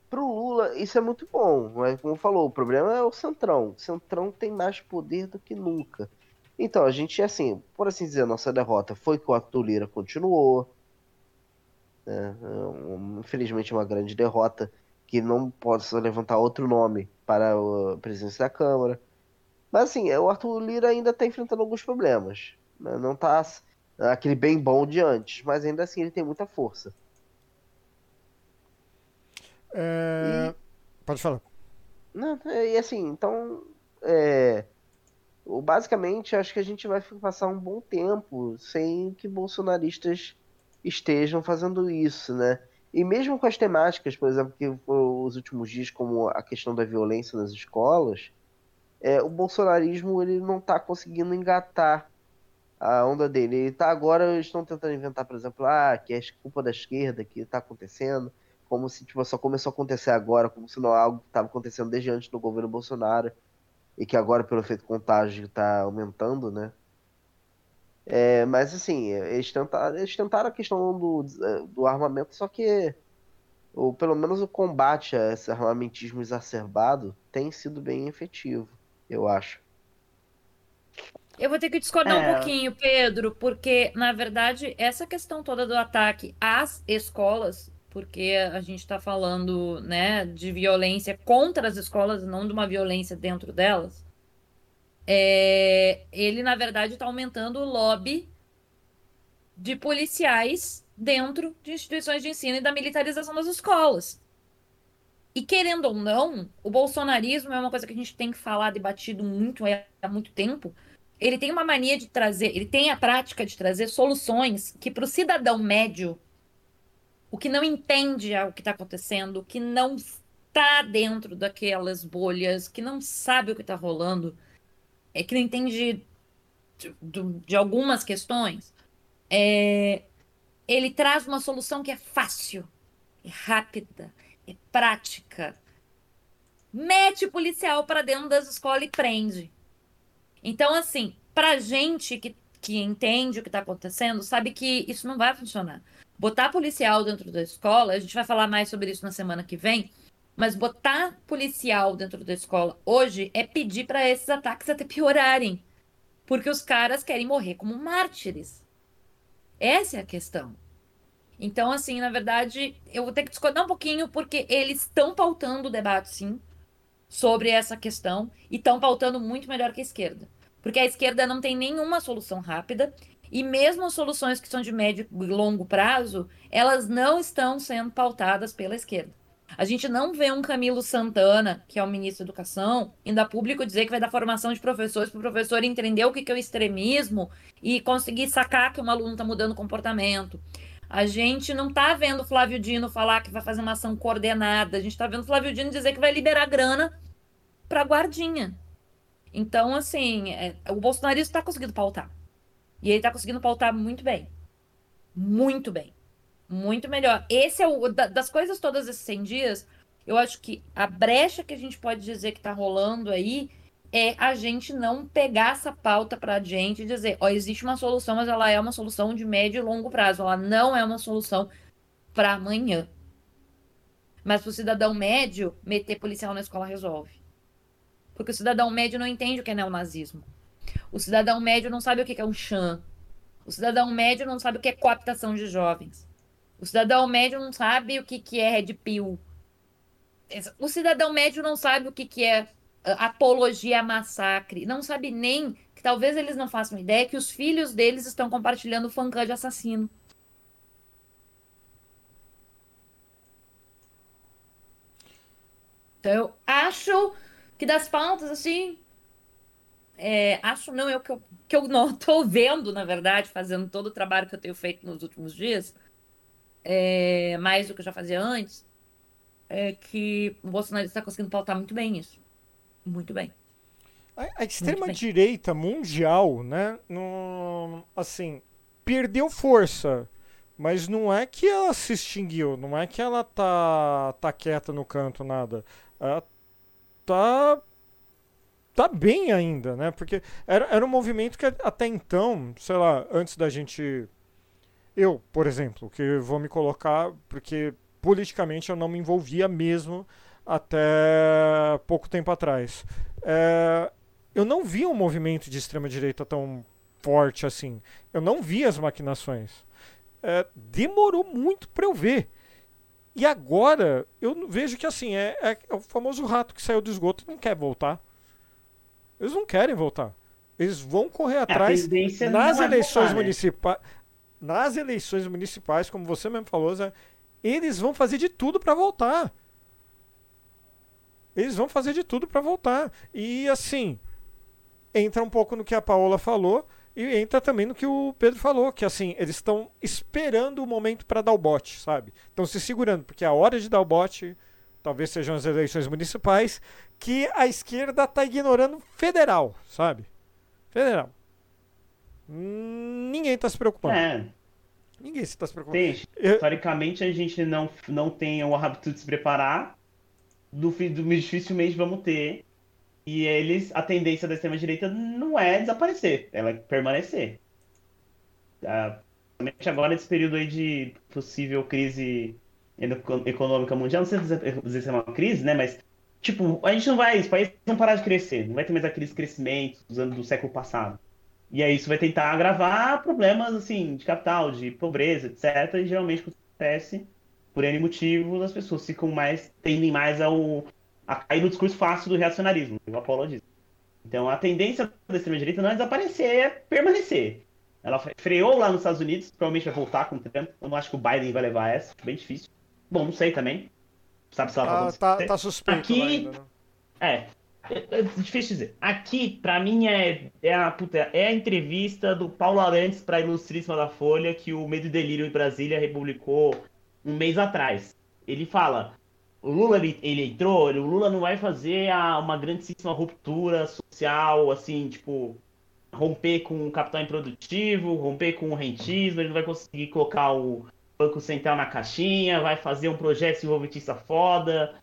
Pro Lula, isso é muito bom, mas como falou, o problema é o Centrão. O Centrão tem mais poder do que nunca. Então, a gente, assim, por assim dizer, nossa derrota foi que o Arthur Lira continuou. Né? É, infelizmente, uma grande derrota que não possa levantar outro nome para a presidência da Câmara. Mas, assim, o Arthur Lira ainda está enfrentando alguns problemas. Né? Não está aquele bem bom de antes, mas ainda assim ele tem muita força. É... E... Pode falar. Não, e assim, então. É... Basicamente, acho que a gente vai passar um bom tempo sem que bolsonaristas estejam fazendo isso, né? E mesmo com as temáticas, por exemplo, que foram os últimos dias, como a questão da violência nas escolas, é, o bolsonarismo ele não está conseguindo engatar a onda dele. Ele tá agora, eles estão tentando inventar, por exemplo, ah, que é culpa da esquerda que tá acontecendo, como se tipo, só começou a acontecer agora, como se não é algo que estava acontecendo desde antes do governo Bolsonaro, e que agora, pelo efeito contágio, está aumentando, né? É, mas assim, eles tentaram, eles tentaram a questão do, do armamento, só que ou pelo menos o combate a esse armamentismo exacerbado tem sido bem efetivo, eu acho. Eu vou ter que discordar é. um pouquinho, Pedro, porque, na verdade, essa questão toda do ataque às escolas, porque a gente está falando né, de violência contra as escolas, não de uma violência dentro delas, é, ele, na verdade, está aumentando o lobby de policiais dentro de instituições de ensino e da militarização das escolas. E querendo ou não, o bolsonarismo é uma coisa que a gente tem que falar, debatido muito há muito tempo, ele tem uma mania de trazer, ele tem a prática de trazer soluções que para o cidadão médio, o que não entende o que está acontecendo, que não está dentro daquelas bolhas, que não sabe o que está rolando, é que não entende de, de, de algumas questões, é, ele traz uma solução que é fácil, é rápida, é prática. Mete policial para dentro das escolas e prende. Então, assim, pra gente que, que entende o que tá acontecendo, sabe que isso não vai funcionar. Botar policial dentro da escola, a gente vai falar mais sobre isso na semana que vem, mas botar policial dentro da escola hoje é pedir para esses ataques até piorarem. Porque os caras querem morrer como mártires. Essa é a questão. Então, assim, na verdade, eu vou ter que discordar um pouquinho, porque eles estão pautando o debate, sim sobre essa questão e estão pautando muito melhor que a esquerda. Porque a esquerda não tem nenhuma solução rápida e mesmo as soluções que são de médio e longo prazo, elas não estão sendo pautadas pela esquerda. A gente não vê um Camilo Santana, que é o ministro da Educação, indo a público dizer que vai dar formação de professores para o professor entender o que é o extremismo e conseguir sacar que um aluno está mudando o comportamento. A gente não tá vendo Flávio Dino falar que vai fazer uma ação coordenada. A gente tá vendo Flávio Dino dizer que vai liberar grana pra guardinha. Então, assim, é, o bolsonarismo tá conseguindo pautar. E ele tá conseguindo pautar muito bem. Muito bem. Muito melhor. Esse é o. da- das coisas todas esses 100 dias, eu acho que a brecha que a gente pode dizer que tá rolando aí é a gente não pegar essa pauta pra gente e dizer, ó, existe uma solução, mas ela é uma solução de médio e longo prazo. Ela não é uma solução para amanhã. Mas pro cidadão médio, meter policial na escola resolve. Porque o cidadão médio não entende o que é neonazismo. O cidadão médio não sabe o que é um chan. O cidadão médio não sabe o que é cooptação de jovens. O cidadão médio não sabe o que que é red pill. O cidadão médio não sabe o que que é ah, apologia a massacre. Não sabe nem que talvez eles não façam ideia que os filhos deles estão compartilhando fancam de assassino. Então eu acho que das pautas, assim. É, acho não, é o que eu, que eu não *laughs* tô vendo, na verdade, fazendo todo o trabalho que eu tenho feito nos últimos dias, é, mais do que eu já fazia antes, é que o Bolsonaro está conseguindo pautar muito bem isso. Muito bem. A, a extrema-direita mundial, né? Não, assim, perdeu força. Mas não é que ela se extinguiu, não é que ela tá, tá quieta no canto, nada. Ela tá. Tá bem ainda, né? Porque era, era um movimento que até então, sei lá, antes da gente. Eu, por exemplo, que vou me colocar, porque politicamente eu não me envolvia mesmo até pouco tempo atrás. É, eu não via um movimento de extrema-direita tão forte assim. Eu não via as maquinações. É, demorou muito para eu ver. E agora eu vejo que assim é, é, é, o famoso rato que saiu do esgoto e não quer voltar. Eles não querem voltar. Eles vão correr atrás nas eleições municipais. Né? Nas eleições municipais, como você mesmo falou, Zé, eles vão fazer de tudo para voltar. Eles vão fazer de tudo para voltar. E assim, entra um pouco no que a Paola falou e entra também no que o Pedro falou, que assim, eles estão esperando o momento para dar o bote, sabe? Estão se segurando, porque a hora de dar o bote, talvez sejam as eleições municipais, que a esquerda está ignorando federal, sabe? Federal. Ninguém está se preocupando. É. Ninguém está se preocupando. Tem, historicamente, a gente não, não tem o hábito de se preparar. Do, do dificilmente vamos ter. E eles, a tendência da extrema-direita não é desaparecer, ela é permanecer. Ah, agora, nesse período aí de possível crise econômica mundial, não sei dizer se é uma crise, né? Mas, tipo, a gente não vai, os países vão parar de crescer, não vai ter mais aquele crescimento dos anos do século passado. E aí isso vai tentar agravar problemas, assim, de capital, de pobreza, etc. E geralmente acontece, por N motivos, as pessoas ficam mais, tendem mais ao a cair no discurso fácil do reacionarismo, o Apolo diz. Então a tendência da extrema-direita não é desaparecer, é permanecer. Ela freou lá nos Estados Unidos, provavelmente vai voltar com o Trump. Eu não acho que o Biden vai levar essa, bem difícil. Bom, não sei também. Sabe se ela ah, tá, tá suspeito Aqui, ainda, né? é, é, é, difícil dizer. Aqui, pra mim, é, é, a, puta, é a entrevista do Paulo Arantes pra Ilustríssima da Folha que o Medo e Delírio em Brasília republicou um mês atrás. Ele fala: o Lula ele, ele entrou, o Lula não vai fazer a, uma grandíssima ruptura social, assim, tipo, romper com o capital improdutivo, romper com o rentismo, ele não vai conseguir colocar o Banco Central na caixinha, vai fazer um projeto desenvolvimentista foda,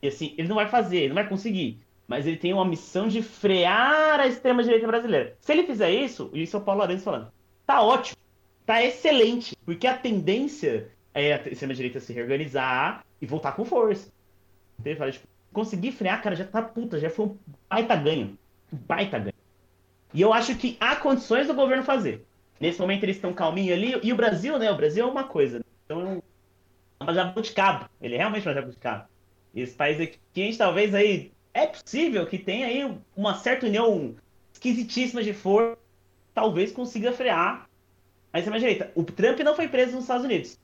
e assim, ele não vai fazer, ele não vai conseguir. Mas ele tem uma missão de frear a extrema-direita brasileira. Se ele fizer isso, isso é o Paulo Arantes falando, tá ótimo, tá excelente, porque a tendência é a extrema-direita se reorganizar e voltar com força. Ele fala, tipo, conseguir frear, cara, já tá puta, já foi um baita ganho. Um baita ganho. E eu acho que há condições do governo fazer. Nesse momento eles estão calminho ali, e o Brasil, né? O Brasil é uma coisa. Né? Então é uma jabuticaba. Ele é realmente uma jabuticaba. Esse país aqui, a gente talvez aí. É possível que tenha aí uma certa união esquisitíssima de força, talvez consiga frear a extrema-direita. O Trump não foi preso nos Estados Unidos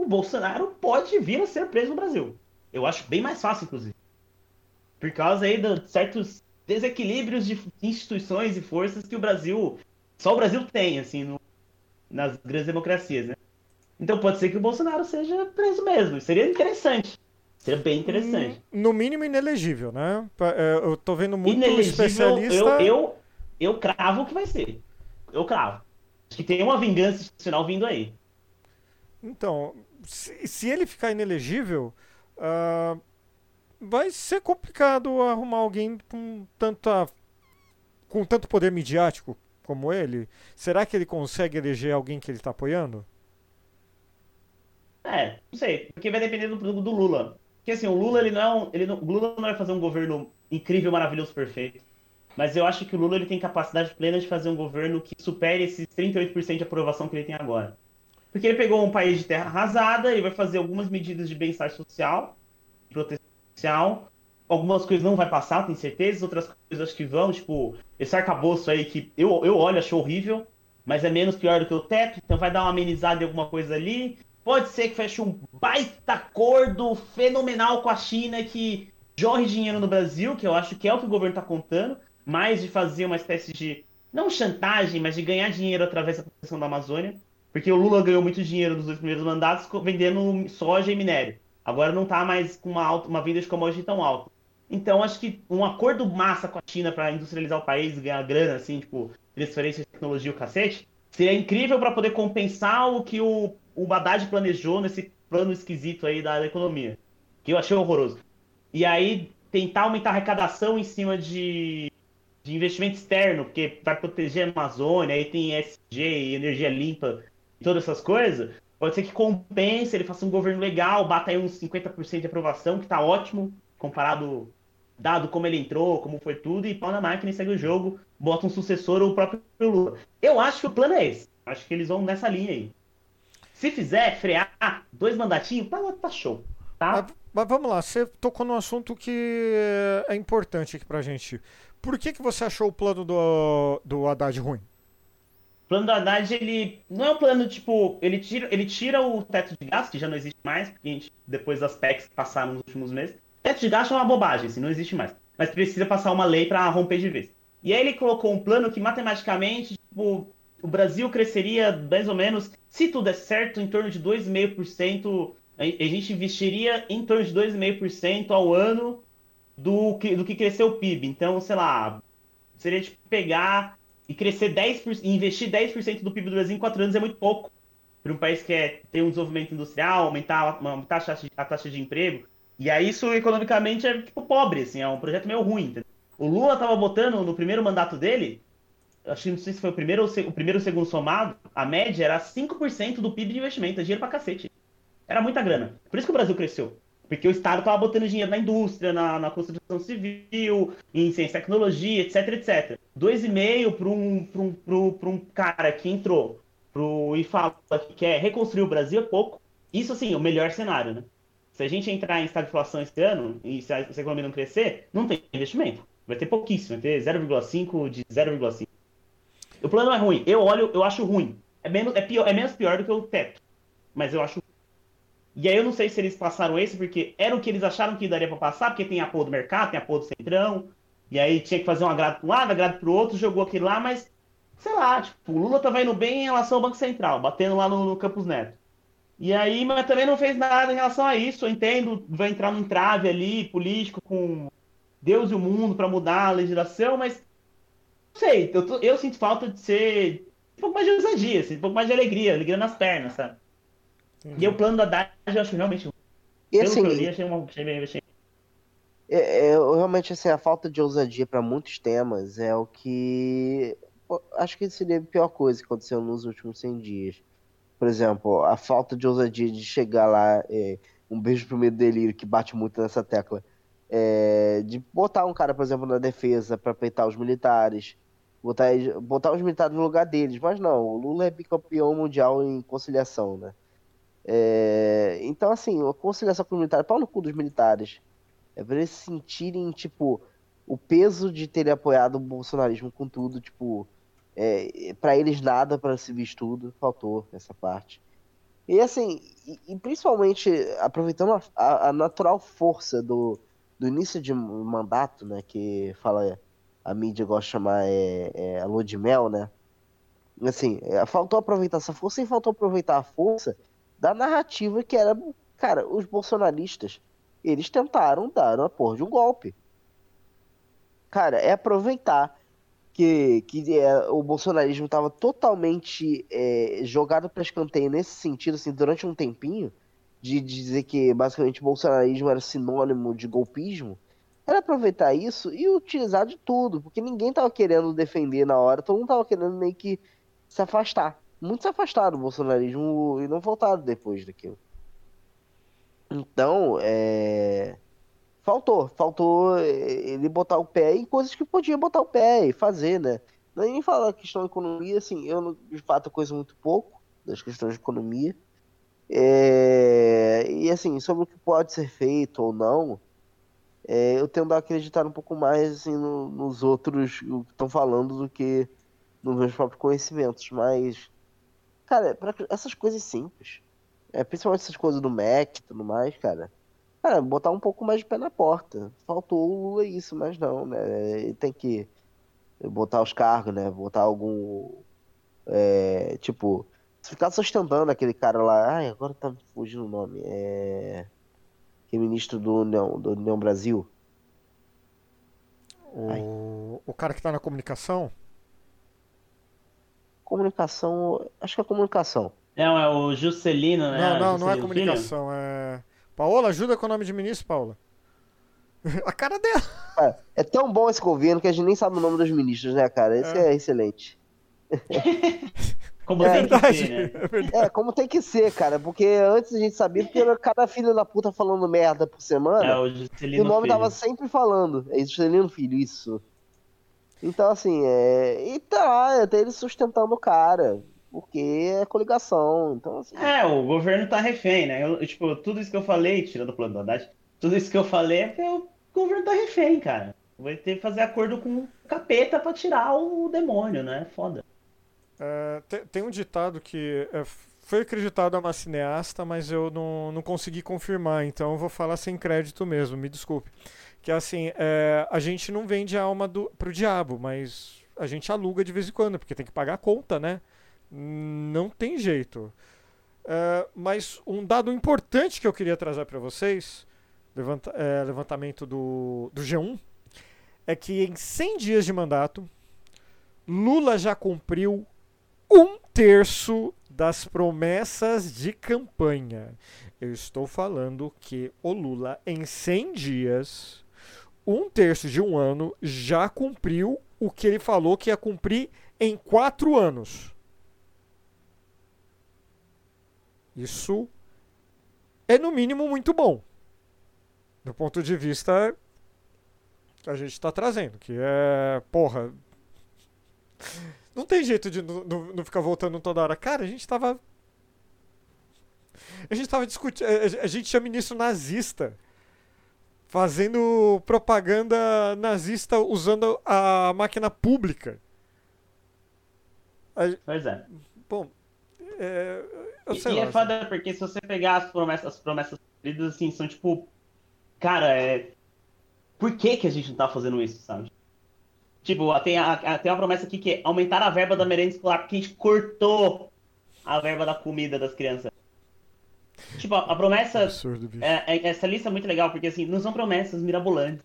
o Bolsonaro pode vir a ser preso no Brasil. Eu acho bem mais fácil, inclusive. Por causa aí de certos desequilíbrios de instituições e forças que o Brasil. Só o Brasil tem, assim, no, nas grandes democracias, né? Então pode ser que o Bolsonaro seja preso mesmo. Seria interessante. Seria bem interessante. No mínimo inelegível, né? É, Eu tô vendo muito Inelegível, especialista. eu, eu, eu cravo que vai ser. Eu cravo. Acho que tem uma vingança institucional vindo aí. Então, se, se ele ficar inelegível, ah, vai ser complicado arrumar alguém com tanta com tanto poder midiático como ele. Será que ele consegue eleger alguém que ele está apoiando? É, não sei, porque vai depender do, do, Lula. Porque assim, o Lula, ele não, é um- ele não, Lula não vai fazer um governo incrível, maravilhoso, perfeito. Mas eu acho que o Lula ele tem capacidade plena de fazer um governo que supere esses 38% de aprovação que ele tem agora. Porque ele pegou um país de terra arrasada, ele vai fazer algumas medidas de bem-estar social, de proteção social. Algumas coisas não vai passar, tenho certeza, outras coisas acho que vão, tipo, esse arcabouço aí que eu, eu olho, acho horrível, mas é menos pior do que o teto, então vai dar uma amenizada em alguma coisa ali. Pode ser que feche um baita acordo fenomenal com a China que jorre dinheiro no Brasil, que eu acho que é o que o governo está contando, mais de fazer uma espécie de, não chantagem, mas de ganhar dinheiro através da proteção da Amazônia. Porque o Lula ganhou muito dinheiro nos dois primeiros mandatos vendendo soja e minério. Agora não está mais com uma, alta, uma venda de commodity tão alta. Então acho que um acordo massa com a China para industrializar o país ganhar grana, assim, tipo, transferência de tecnologia e o cacete, seria incrível para poder compensar o que o, o Haddad planejou nesse plano esquisito aí da, economia. Que eu achei horroroso. E aí tentar aumentar a arrecadação em cima de, de investimento externo, porque vai proteger a Amazônia, aí tem ESG e energia limpa e todas essas coisas. Pode ser que compense, ele faça um governo legal, bata aí uns 50% de aprovação, que tá ótimo, comparado, dado como ele entrou, como foi tudo, e pau na máquina e segue o jogo, bota um sucessor ou o próprio Lula. Eu acho que o plano é esse. Acho que eles vão nessa linha aí. Se fizer frear dois mandatinhos, tá, tá show. Tá? Mas, mas vamos lá, você tocou num assunto que é importante aqui pra gente. Por que, que você achou o plano do, do Haddad ruim? O plano do Haddad, ele não é um plano, tipo, ele tira, ele tira o teto de gasto, que já não existe mais, porque a gente, depois das PECs que passaram nos últimos meses, teto de gasto é uma bobagem, assim, não existe mais. Mas precisa passar uma lei para romper de vez. E aí ele colocou um plano que, matematicamente, tipo, o Brasil cresceria mais ou menos, se tudo der certo, em torno de 2,5%, a gente investiria em torno de 2,5% ao ano do que, do que cresceu o PIB. Então, sei lá, seria tipo pegar e crescer 10%, e investir 10% do PIB do Brasil em 4 anos é muito pouco. Para um país que quer ter um desenvolvimento industrial, aumentar, aumentar a, taxa a taxa de emprego. E aí isso economicamente é tipo pobre, assim, é um projeto meio ruim. entendeu? O Lula tava botando no primeiro mandato dele, acho que não sei se foi o primeiro ou se- o primeiro ou segundo somado, a média era 5% do PIB de investimento, é dinheiro pra cacete. Era muita grana. Por isso que o Brasil cresceu. Porque o Estado tava botando dinheiro na indústria, na, na construção civil, em ciência e tecnologia, etc, etc. 2,5 para um, pra um, pro- pra um cara que entrou pro, e fala que quer reconstruir o Brasil é pouco. Isso, assim, é o melhor cenário, né? Se a gente entrar em estagflação esse ano e se a, se a economia não crescer, não tem investimento. Vai ter pouquíssimo, vai ter 0,5 de 0,5. O plano é ruim. Eu olho, eu acho ruim. É menos, é, pior, é menos pior do que o teto. Mas eu acho. E aí eu não sei se eles passaram esse, porque era o que eles acharam que daria pra passar, porque tem apoio do mercado, tem apoio do centrão. E aí tinha que fazer um agrado para um lado, agrado pro outro, jogou aquele lá, mas sei lá, tipo, o Lula tava indo bem em relação ao Banco Central, batendo lá no, no Campos Neto. E aí, mas também não fez nada em relação a isso. Eu entendo, vai entrar num trave ali, político, com Deus e o mundo para mudar a legislação, mas não sei, eu, tô- eu sinto falta de ser um pouco mais de ousadia, assim, um pouco mais de alegria, alegria nas pernas, sabe? E o plano da Haddad eu acho realmente, E pelo assim, que eu li, achei, uma, achei achei É, é, eu realmente assim, a falta de ousadia para muitos temas é o que acho que seria a pior coisa que aconteceu nos últimos 100 dias. Por exemplo, a falta de ousadia de chegar lá, é, um beijo pro medo delírio que bate muito nessa tecla, é, de botar um cara, por exemplo, na defesa para peitar os militares, botar, botar os militares no lugar deles. Mas não, o Lula é bicampeão mundial em conciliação, né? É, então, assim, a conciliação com os militares, pau no cu dos militares. É pra eles sentirem, tipo, o peso de terem apoiado o bolsonarismo com tudo, tipo, é, para eles nada para se vir tudo, faltou essa parte. E assim, e, e principalmente aproveitando a, a- a natural força do, do início de mandato, né, que fala, a mídia gosta de chamar é, é, a lua de mel, né, assim, é, faltou aproveitar essa força e faltou aproveitar a força da narrativa que era. Cara, os bolsonaristas, eles tentaram dar uma porra de um golpe. Cara, é aproveitar que, que é, o bolsonarismo estava totalmente é, jogado para escanteio nesse sentido, assim, durante um tempinho, de dizer que basicamente bolsonarismo era sinônimo de golpismo, era aproveitar isso e utilizar de tudo, porque ninguém tava querendo defender na hora, todo mundo tava querendo meio que se afastar. Muitos se afastaram do bolsonarismo e não voltaram depois daquilo. Então, é faltou, faltou ele botar o pé em coisas que podia botar o pé e fazer, né? Nem falar questão de economia, assim, eu de fato conheço muito pouco das questões de economia. É... E assim, sobre o que pode ser feito ou não, é, eu tendo a acreditar um pouco mais assim, no, nos outros que estão falando do que nos meus próprios conhecimentos. Mas, cara, para essas coisas simples, é, principalmente essas coisas do Mac e tudo mais, cara, cara, botar um pouco mais de pé na porta. Faltou o Lula isso, mas não, né? Ele tem que botar os cargos, né? Botar algum. É, tipo, se ficar sustentando aquele cara lá. Ai, agora tá fugindo o nome. É que é ministro do União, do União Brasil. O, o cara que tá na comunicação? Comunicação. Acho que é comunicação. Não, é o Juscelino, né? Não, não, não é Juscelino comunicação. É. Paola, ajuda com o nome de ministro, Paola. *laughs* A cara dela. Cara, é tão bom esse governo que a gente nem sabe o nome dos ministros, né, cara? Esse é, É. excelente. *laughs* Como É tem que verdade. ser, né? É verdade. É, como tem que ser, cara. Porque antes a gente sabia que era cada filho da puta falando merda por semana. É o E o nome Filho. tava sempre falando. É Juscelino Filho, isso. Então, assim, é. E tá até ele sustentando o cara. Porque é coligação. Então, assim. É, o governo tá refém, né? Eu, tipo, tudo isso que eu falei, tirando o plano do Haddad, tudo isso que eu falei é porque o governo tá refém, cara. Vai ter que fazer acordo com o capeta pra tirar o demônio, né? Foda. É, tem, tem um ditado que é, foi acreditado a uma cineasta, mas eu não, não consegui confirmar, então eu vou falar sem crédito mesmo, me desculpe. Que é assim, é, a gente não vende a alma do, pro diabo, mas a gente aluga de vez em quando, porque tem que pagar a conta, né? Não tem jeito. É, mas um dado importante que eu queria trazer para vocês, levanta- é, levantamento do, do G1, é que em 100 dias de mandato, Lula já cumpriu um terço das promessas de campanha. Eu estou falando que o Lula, em 100 dias, um terço de um ano, já cumpriu o que ele falou que ia cumprir em quatro anos. Isso é, no mínimo, muito bom. Do ponto de vista que a gente está trazendo, que é, porra, não tem jeito de não, ficar voltando toda hora. Cara, a gente tava. A gente tava discutindo. A gente tinha ministro nazista fazendo propaganda nazista usando a máquina pública. A- Pois é. bom, é, eu E, sei e lá. é foda porque se você pegar as promessas, as promessas cumpridas, assim, são tipo. Cara, é. Por que, que a gente não tá fazendo isso, sabe? Tipo, tem, a, a- tem uma promessa aqui que é aumentar a verba da merenda escolar, porque a gente cortou a verba da comida das crianças. Tipo, a, a promessa. Absurdo, é- é- essa lista é muito legal, porque assim, não são promessas mirabolantes.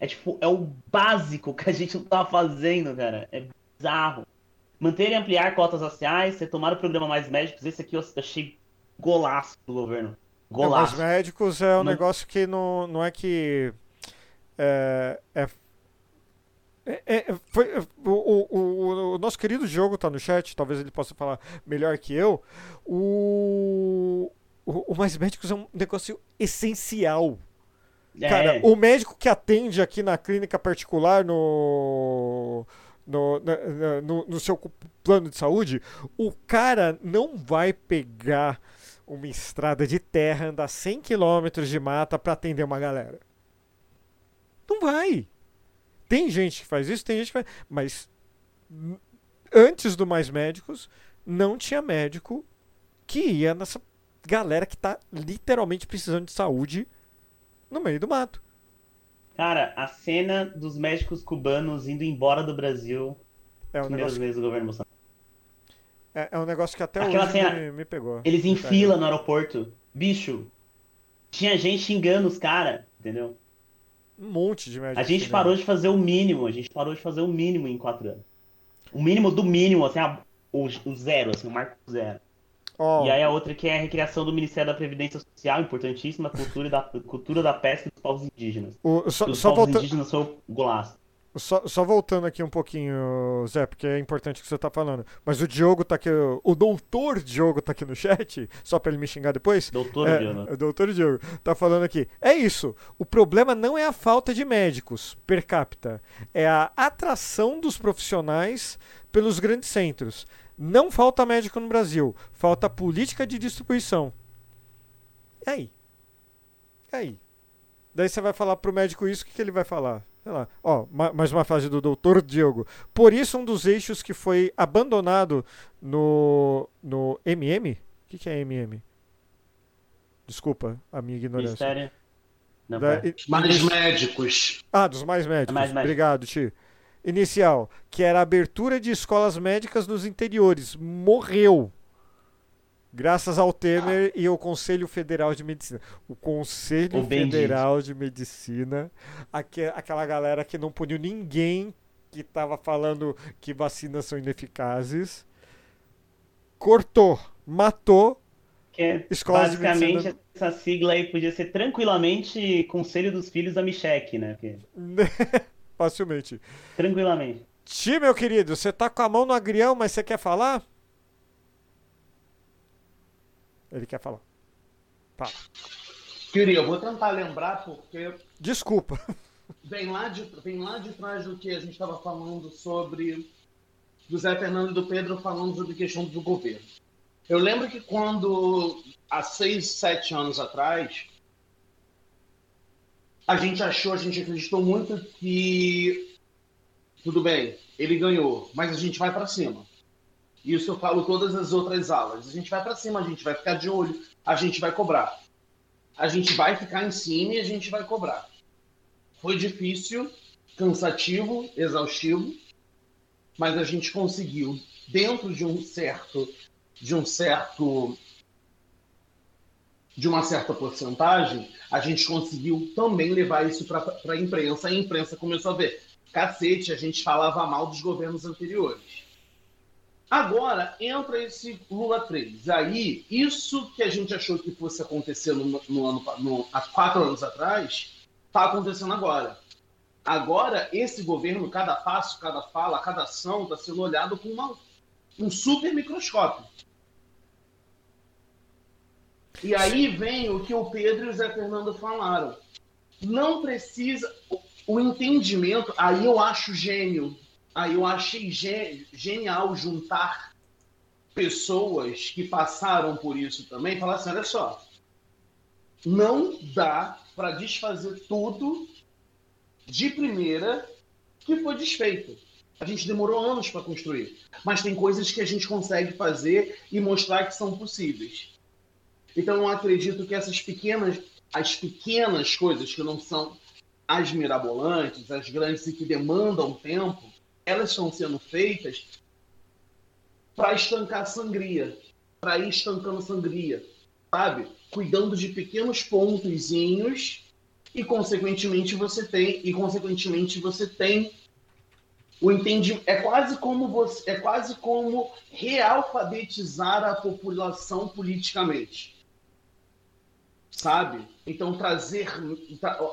É tipo, é o básico que a gente não tá fazendo, cara. É bizarro. Manter e ampliar cotas raciais, retomar o programa Mais Médicos, esse aqui eu achei golaço do governo. Mas Golaço. médicos é um Não- negócio que não, não é que. É. é- é- é- foi, é, o, o- o- nosso querido Diogo tá no chat, talvez ele possa falar melhor que eu. O, o, o Mais Médicos é um negócio essencial. Cara, É, o médico que atende aqui na clínica particular no. No, na- no, no seu plano de saúde, o cara não vai pegar uma estrada de terra, andar 100 km de mata pra atender uma galera. Não vai. Tem gente que faz isso, tem gente que faz. Mas antes do Mais Médicos, não tinha médico que ia nessa galera que tá literalmente precisando de saúde no meio do mato. Cara, a cena dos médicos cubanos indo embora do Brasil É um primeiras negócio vezes do governo Bolsonaro. É, é um negócio que até Aquela hoje cena- me, me pegou. Eles em pega. fila no aeroporto. Bicho, tinha gente xingando os caras, entendeu? Um monte de médico. A gente xingando. parou de fazer o mínimo, a gente parou de fazer o mínimo em quatro anos. O mínimo do mínimo, assim, a- o, o zero, assim, o marco zero. Ó, E aí a outra que é a recriação do Ministério da Previdência Social, importantíssima, cultura da, cultura da pesca dos povos indígenas. o- só, Os só, povos volta- indígenas são golaço. só, só voltando aqui um pouquinho, Zé, porque é importante o que você tá falando. Mas o Diogo tá aqui, o doutor Diogo tá aqui no chat, só pra ele me xingar depois. Doutor É, Diana. o doutor Diogo tá falando aqui. É isso. O problema não é a falta de médicos per capita, é a atração dos profissionais pelos grandes centros. Não falta médico no Brasil, falta política de distribuição. E aí? E aí? Daí você vai falar pro médico isso, o que, que ele vai falar? Sei lá. Ó, ma- mais uma frase do doutor Diogo. Por isso, um dos eixos que foi abandonado no, no MM. O que, que é MM? Desculpa a minha ignorância. Ministério. Não, Da- Mais médicos. Ah, dos mais médicos. Mais médicos. Obrigado, Ti. Inicial, que era a abertura de escolas médicas nos interiores. Morreu. Graças ao Temer e ao Conselho Federal de Medicina. O Conselho O. Federal de Medicina, aque- aquela galera que não puniu ninguém que estava falando que vacinas são ineficazes, cortou, matou. Que é, basicamente, essa sigla aí podia ser tranquilamente Conselho dos Filhos da Micheque, né? Porque, *laughs* Facilmente. tranquilamente. Ti, meu querido, você tá com a mão no agrião, mas você quer falar? Ele quer falar. Queria, eu vou tentar lembrar porque Desculpa. vem lá de, vem lá de trás do que a gente estava falando sobre do Zé Fernando e do Pedro falando sobre questão do governo. Eu lembro que quando, há seis, sete anos atrás, a gente achou, a gente acreditou muito que tudo bem, ele ganhou, mas a gente vai para cima. Isso eu falo todas as outras aulas. A gente vai para cima, a gente vai ficar de olho, a gente vai cobrar. A gente vai ficar em cima e a gente vai cobrar. Foi difícil, cansativo, exaustivo, mas a gente conseguiu, dentro de um certo, de um certo, de uma certa porcentagem, a gente conseguiu também levar isso para a imprensa. A imprensa começou a ver, cacete, a gente falava mal dos governos anteriores. Agora entra esse Lula 3. Aí, isso que a gente achou que fosse acontecer no, no ano, no, há quatro anos atrás, está acontecendo agora. Agora, esse governo, cada passo, cada fala, cada ação, está sendo olhado com uma, um super microscópio. E aí vem o que o Pedro e o Zé Fernando falaram. Não precisa. O, entendimento, aí eu acho gênio. Aí eu achei ge- genial juntar pessoas que passaram por isso também falar assim: olha só, não dá para desfazer tudo de primeira que foi desfeito. A gente demorou anos para construir, mas tem coisas que a gente consegue fazer e mostrar que são possíveis. Então eu acredito que essas pequenas, as pequenas coisas que não são as mirabolantes, as grandes e que demandam tempo, elas estão sendo feitas para estancar sangria, para ir estancando sangria, sabe? Cuidando de pequenos pontozinhos e consequentemente você tem e consequentemente você tem o entendimento é quase como você é quase como realfabetizar a população politicamente sabe então trazer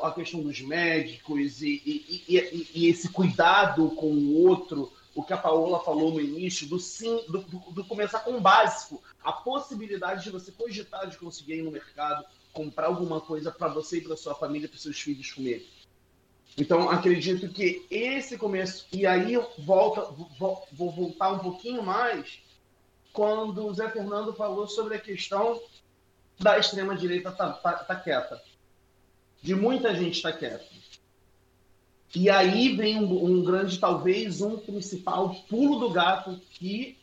a questão dos médicos e, e, e, e esse cuidado com o outro o que a Paola falou no início do sim do, do, começar com o básico a possibilidade de você cogitar de conseguir ir no mercado comprar alguma coisa para você e para sua família, para seus filhos comerem. Então, acredito que esse começo. E aí, volta, vou, vou voltar um pouquinho mais quando o Zé Fernando falou sobre a questão da extrema-direita tá, tá, tá quieta. De muita gente estar tá quieta. E aí vem um, um grande, talvez, um principal pulo do gato que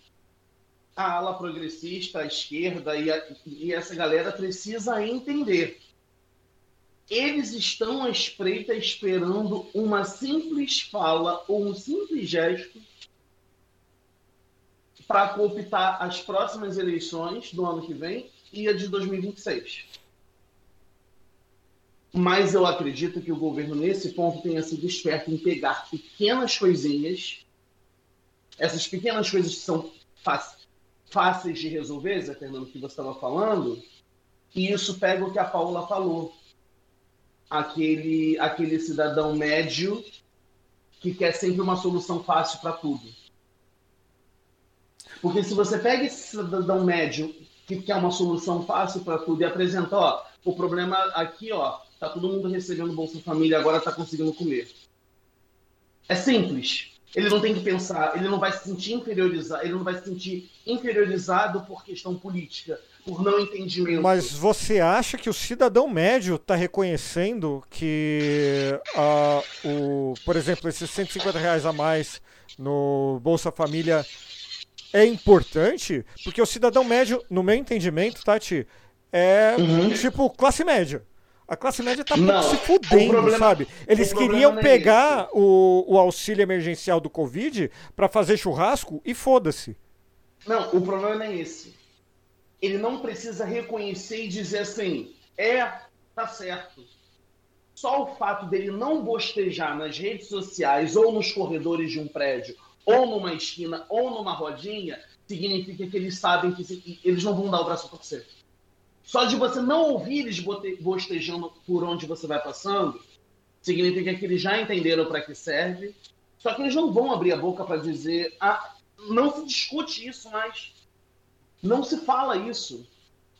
a ala progressista, a esquerda e, a, e, essa galera precisa entender. Eles estão à espreita esperando uma simples fala ou um simples gesto para cooptar as próximas eleições do ano que vem e a de 2026. Mas eu acredito que o governo, nesse ponto, tenha sido esperto em pegar pequenas coisinhas, essas pequenas coisas que são fáceis de resolver, Zé Fernando, que você estava falando, e isso pega o que a Paula falou. Aquele, aquele cidadão médio que quer sempre uma solução fácil para tudo. Porque se você pega esse cidadão médio que quer uma solução fácil para tudo e apresenta, ó, o problema aqui, ó, tá todo mundo recebendo Bolsa Família, agora tá conseguindo comer. É simples. Ele não tem que pensar, ele não vai se sentir inferiorizado, ele não vai se sentir inferiorizado por questão política, por não entendimento. Mas você acha que o cidadão médio está reconhecendo que, o, por exemplo, esses 150 reais a mais no Bolsa Família é importante? Porque o cidadão médio, no meu entendimento, Tati, é uhum. tipo classe média. A classe média tá não, se fudendo, problema, sabe? Eles queriam é pegar é o, o auxílio emergencial do Covid para fazer churrasco e foda-se. Não, o problema é esse. Ele não precisa reconhecer e dizer assim, é, tá certo. Só o fato dele não bostejar nas redes sociais ou nos corredores de um prédio, ou numa esquina, ou numa rodinha, significa que eles sabem que eles não vão dar o braço a torcer. Só de você não ouvir eles bostejando por onde você vai passando, significa que eles já entenderam para que serve. Só que eles não vão abrir a boca para dizer, ah, não se discute isso mais. Não se fala isso.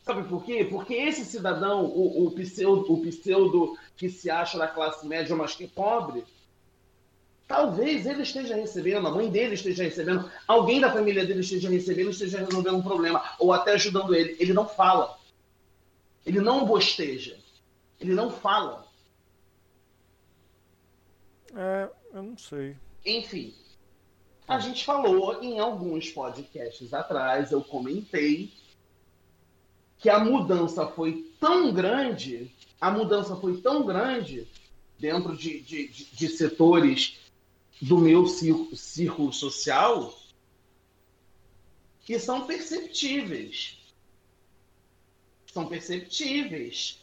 Sabe por quê? Porque esse cidadão, o, o, pseudo, o pseudo que se acha da classe média, mas que é pobre, talvez ele esteja recebendo, a mãe dele esteja recebendo, alguém da família dele esteja recebendo, esteja resolvendo um problema, ou até ajudando ele. Ele não fala. Ele não bosteja. Ele não fala. É, eu não sei. Enfim, a gente falou em alguns podcasts atrás, eu comentei que a mudança foi tão grande, a mudança foi tão grande dentro de, de, de, de setores do meu círculo, círculo social que são perceptíveis são perceptíveis.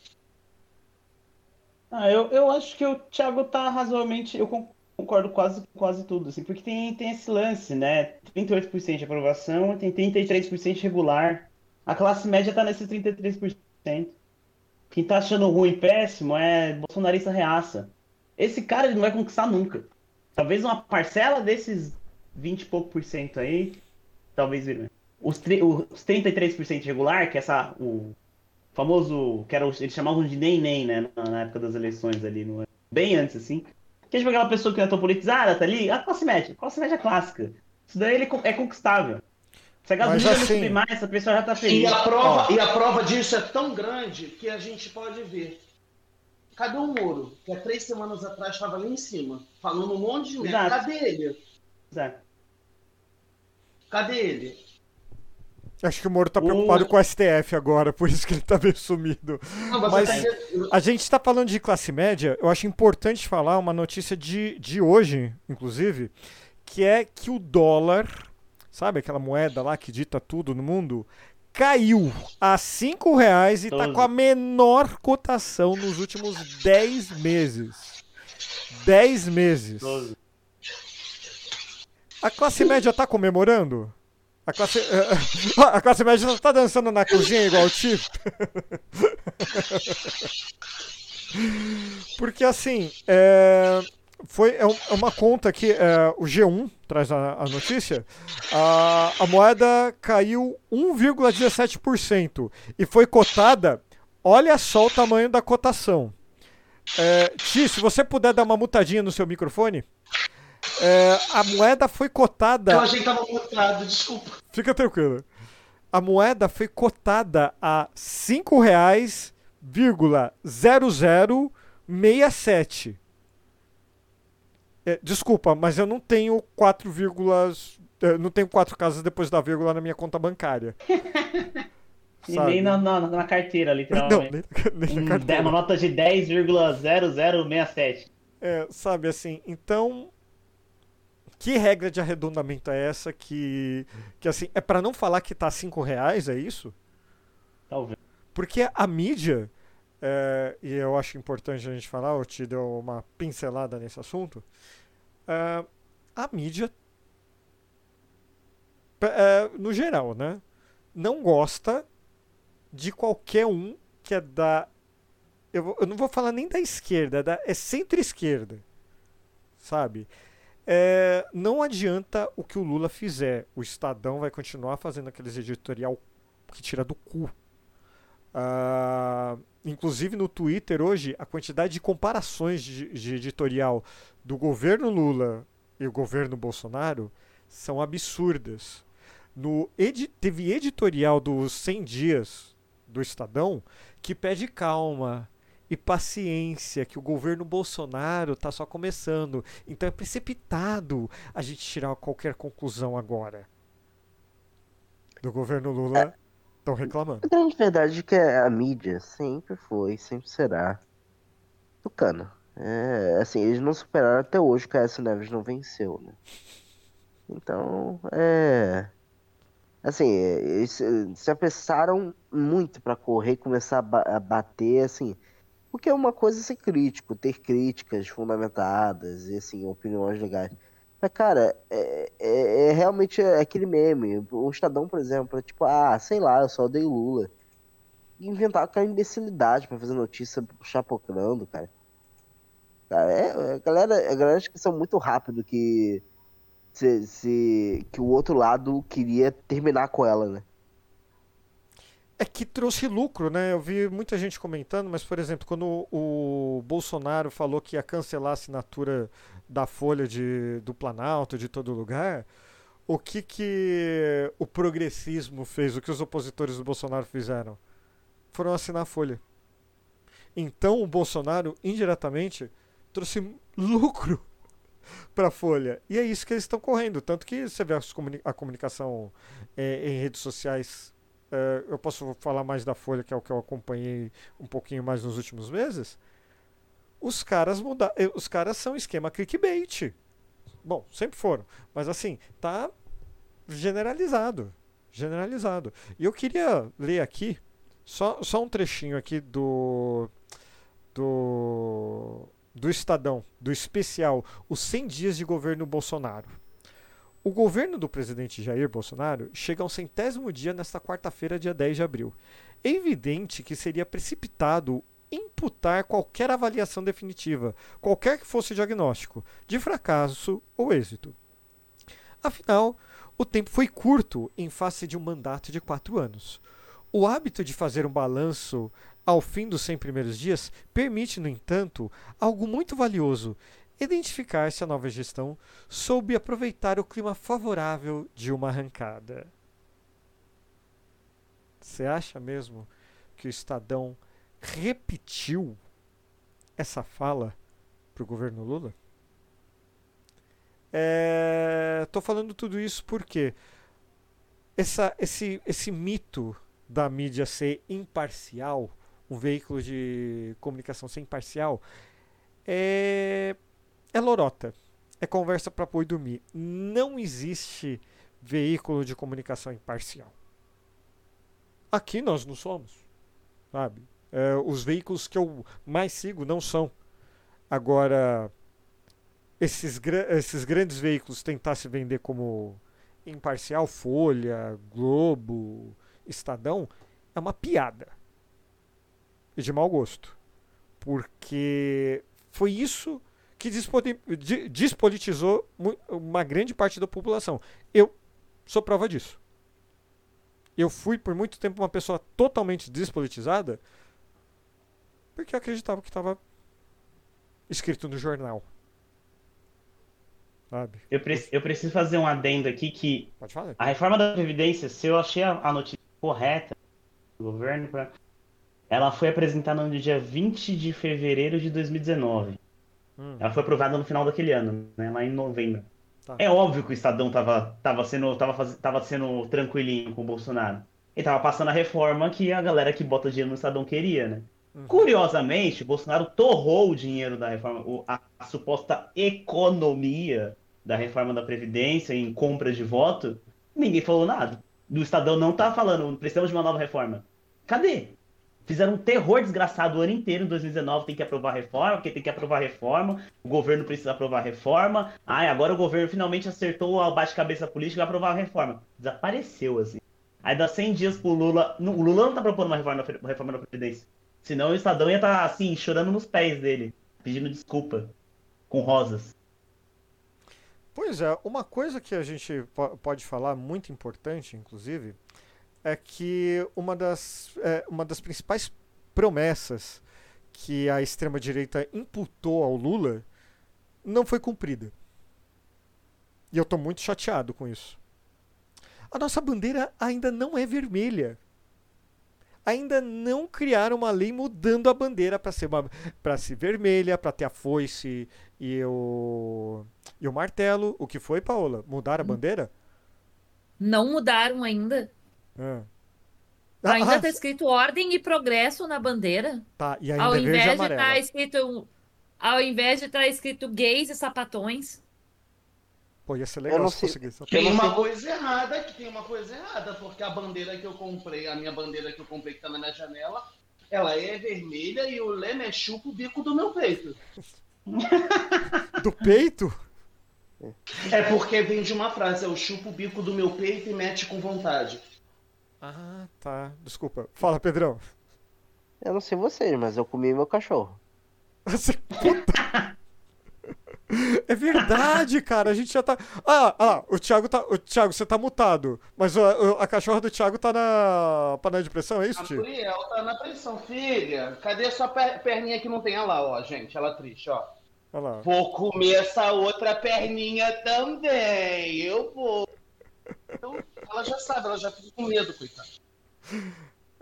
Ah, eu, eu acho que o Thiago tá razoavelmente. Eu concordo quase quase tudo, assim, porque tem, tem esse lance, né? 38% de aprovação, tem 33% regular. A classe média tá nesses 33%. Quem tá achando ruim péssimo é bolsonarista reaça. Esse cara ele não vai conquistar nunca. Talvez uma parcela desses 20 e pouco por cento aí, talvez vire. Os, os 33% regular, que é essa, o famoso, que era, eles chamavam de nem nem, né, na época das eleições ali, no, bem antes, assim. Que é tipo aquela pessoa que não é tão politizada, tá ali, a classe média, a classe média clássica. Isso daí ele é conquistável. Se a gasolina assim, não subir mais, essa pessoa já tá feliz. E a, prova, e a prova disso é tão grande que a gente pode ver. Cadê o Moro? Que há três semanas atrás estava ali em cima, falando um monte de merda. Cadê ele? Exato. Cadê ele? Acho que o Moro tá preocupado o... com o STF agora, por isso que ele tá meio sumido. Não, mas tá... a gente tá falando de classe média, eu acho importante falar uma notícia de, de hoje, inclusive, que é que o dólar, sabe aquela moeda lá que dita tudo no mundo, caiu a 5 reais e tá com a menor cotação nos últimos 10 meses. 10 meses. A classe média tá comemorando? A classe, *laughs* a classe média não tá dançando na cozinha igual o Tio? *laughs* Porque assim, é, foi, é, é uma conta que é, o G1 traz a, a notícia. A, a moeda caiu 1,17% e foi cotada. Olha só o tamanho da cotação. É, Ti, se você puder dar uma mutadinha no seu microfone. É, a moeda foi cotada. Eu achei que tava mutado, desculpa. Fica tranquilo. A moeda foi cotada a R$ 5,0067. É, desculpa, mas eu não tenho 4, é, não tenho quatro casas depois da vírgula na minha conta bancária. *laughs* e nem na, na, na, carteira, literalmente. Não, nem, nem na carteira. Uma nota de 10,0067. É, sabe assim, então que regra de arredondamento é essa que, que assim, é para não falar que tá 5 reais, é isso? Talvez. Porque a mídia, é, e eu acho importante a gente falar, eu te deu uma pincelada nesse assunto, é, a mídia, é, no geral, né, não gosta de qualquer um que é da. Eu, eu não vou falar nem da esquerda, é, da, é centro-esquerda. Sabe? É, não adianta o que o Lula fizer. O Estadão vai continuar fazendo aqueles editorial que tira do cu. Ah, inclusive no Twitter hoje, a quantidade de comparações de, de editorial do governo Lula e o governo Bolsonaro são absurdas. No edi- teve editorial dos 100 dias do Estadão que pede calma e paciência, que o governo Bolsonaro está só começando. Então é precipitado a gente tirar qualquer conclusão agora. Do governo Lula estão reclamando. A grande verdade é que a mídia sempre foi, sempre será tucana. É, assim, eles não superaram até hoje que a S. Neves não venceu, né? Então, é. Assim, é, eles se apressaram muito pra correr e começar a, ba- a bater, assim. Porque é uma coisa ser crítico, ter críticas fundamentadas e, assim, opiniões legais. Cara, é, é- é realmente aquele meme. O Estadão, por exemplo, é tipo, ah, sei lá, eu só odeio Lula. E inventar aquela imbecilidade pra fazer notícia chapocrando, cara. Cara, é, a galera, a galera acha que são muito rápido que se, se- que o outro lado queria terminar com ela, né? É que trouxe lucro, né? Eu vi muita gente comentando, mas, por exemplo, quando o Bolsonaro falou que ia cancelar a assinatura da Folha de, do Planalto, de todo lugar, o que, que o progressismo fez, o que os opositores do Bolsonaro fizeram? Foram assinar a Folha. Então o Bolsonaro, indiretamente, trouxe lucro *laughs* para a Folha. E é isso que eles estão correndo. Tanto que você vê comuni- a comunicação eh, em redes sociais é, eu posso falar mais da Folha, que é o que eu acompanhei um pouquinho mais nos últimos meses. Os caras muda, eh, os caras são esquema clickbait. Bom, sempre foram, mas assim, tá generalizado, generalizado. E eu queria ler aqui só, só um trechinho aqui do do do Estadão, do especial Os 100 dias de governo Bolsonaro. O governo do presidente Jair Bolsonaro chega ao centésimo dia nesta quarta-feira, dia 10 de abril. É evidente que seria precipitado imputar qualquer avaliação definitiva, qualquer que fosse o diagnóstico, de fracasso ou êxito. Afinal, o tempo foi curto em face de um mandato de quatro anos. O hábito de fazer um balanço ao fim dos 100 primeiros dias permite, no entanto, algo muito valioso: identificar se a nova gestão soube aproveitar o clima favorável de uma arrancada. Você acha mesmo que o Estadão repetiu essa fala para o governo Lula? Estou falando tudo isso porque essa, esse, esse mito da mídia ser imparcial, um veículo de comunicação ser imparcial, é, é lorota. É conversa para pôr dormir. Não existe veículo de comunicação imparcial. Aqui nós não somos, sabe? É, os veículos que eu mais sigo não são. Agora, esses, esses grandes veículos tentar se vender como imparcial, Folha, Globo, Estadão, é uma piada. E de mau gosto. Porque foi isso que despolitizou uma grande parte da população. Eu sou prova disso. Eu fui por muito tempo uma pessoa totalmente despolitizada porque acreditava que estava escrito no jornal. Sabe? Eu, pre- eu preciso fazer um adendo aqui que a reforma da Previdência, se eu achei a, a notícia correta do governo, pra- ela foi apresentada no dia 20 de fevereiro de 2019. Hum, Ela foi aprovada no final daquele ano, né, lá em novembro. Tá. É óbvio que o Estadão tava, tava, sendo, tava, faz- tava sendo tranquilinho com o Bolsonaro. Ele tava passando a reforma que a galera que bota dinheiro no Estadão queria, né? Curiosamente, Bolsonaro torrou o dinheiro da reforma, a, a suposta economia da reforma da Previdência em compra de voto, ninguém falou nada. O Estadão não tá falando, precisamos de uma nova reforma. Cadê? Fizeram um terror desgraçado o ano inteiro, em 2019 tem que aprovar reforma, porque tem que aprovar reforma, o governo precisa aprovar reforma. Ai, agora o governo finalmente acertou a bate-cabeça política e aprovar a reforma. Desapareceu, assim. Aí dá 100 dias pro Lula. O Lula não tá propondo uma reforma, reforma da Previdência. Senão o Estadão ia estar, tá, assim, chorando nos pés dele, pedindo desculpa, com rosas. Pois é, uma coisa que a gente pode falar, muito importante, inclusive, é que uma das, é, uma das principais promessas que a extrema-direita imputou ao Lula não foi cumprida. E eu estou muito chateado com isso. A nossa bandeira ainda não é vermelha. Ainda não criaram uma lei mudando a bandeira para ser, uma, ser vermelha, para ter a foice e o, e o martelo. O que foi, Paola? Mudar a hum. bandeira? Não mudaram ainda. Ah. Ainda está ah, escrito ordem e progresso na bandeira. Tá, e ainda ao é invés de estar tá escrito Ao invés de estar tá escrito gays e sapatões. Pô, ia ser legal se gays. Tem uma coisa errada, que tem uma coisa errada, porque a bandeira que eu comprei, a minha bandeira que eu comprei que tá na minha janela, ela é vermelha e o leme é chupa o bico do meu peito. do peito? É porque vem de uma frase, eu chupo o bico do meu peito e mete com vontade. Ah, tá. Desculpa. Fala, Pedrão. Eu não sei vocês, mas eu comi meu cachorro. *laughs* Você, puta. É verdade, cara. A gente já tá. Ah, ah, o Thiago tá. O Thiago, você tá mutado. Mas a, a cachorra do Thiago tá na panela de pressão, é isso, tio? A Gabriel tá na pressão, filha. Cadê sua perninha que não tem? Olha lá, ó, gente. Ela triste, ó. Olha lá. Vou comer essa outra perninha também. Eu vou. Então, ela já sabe, ela já fica com medo, coitada.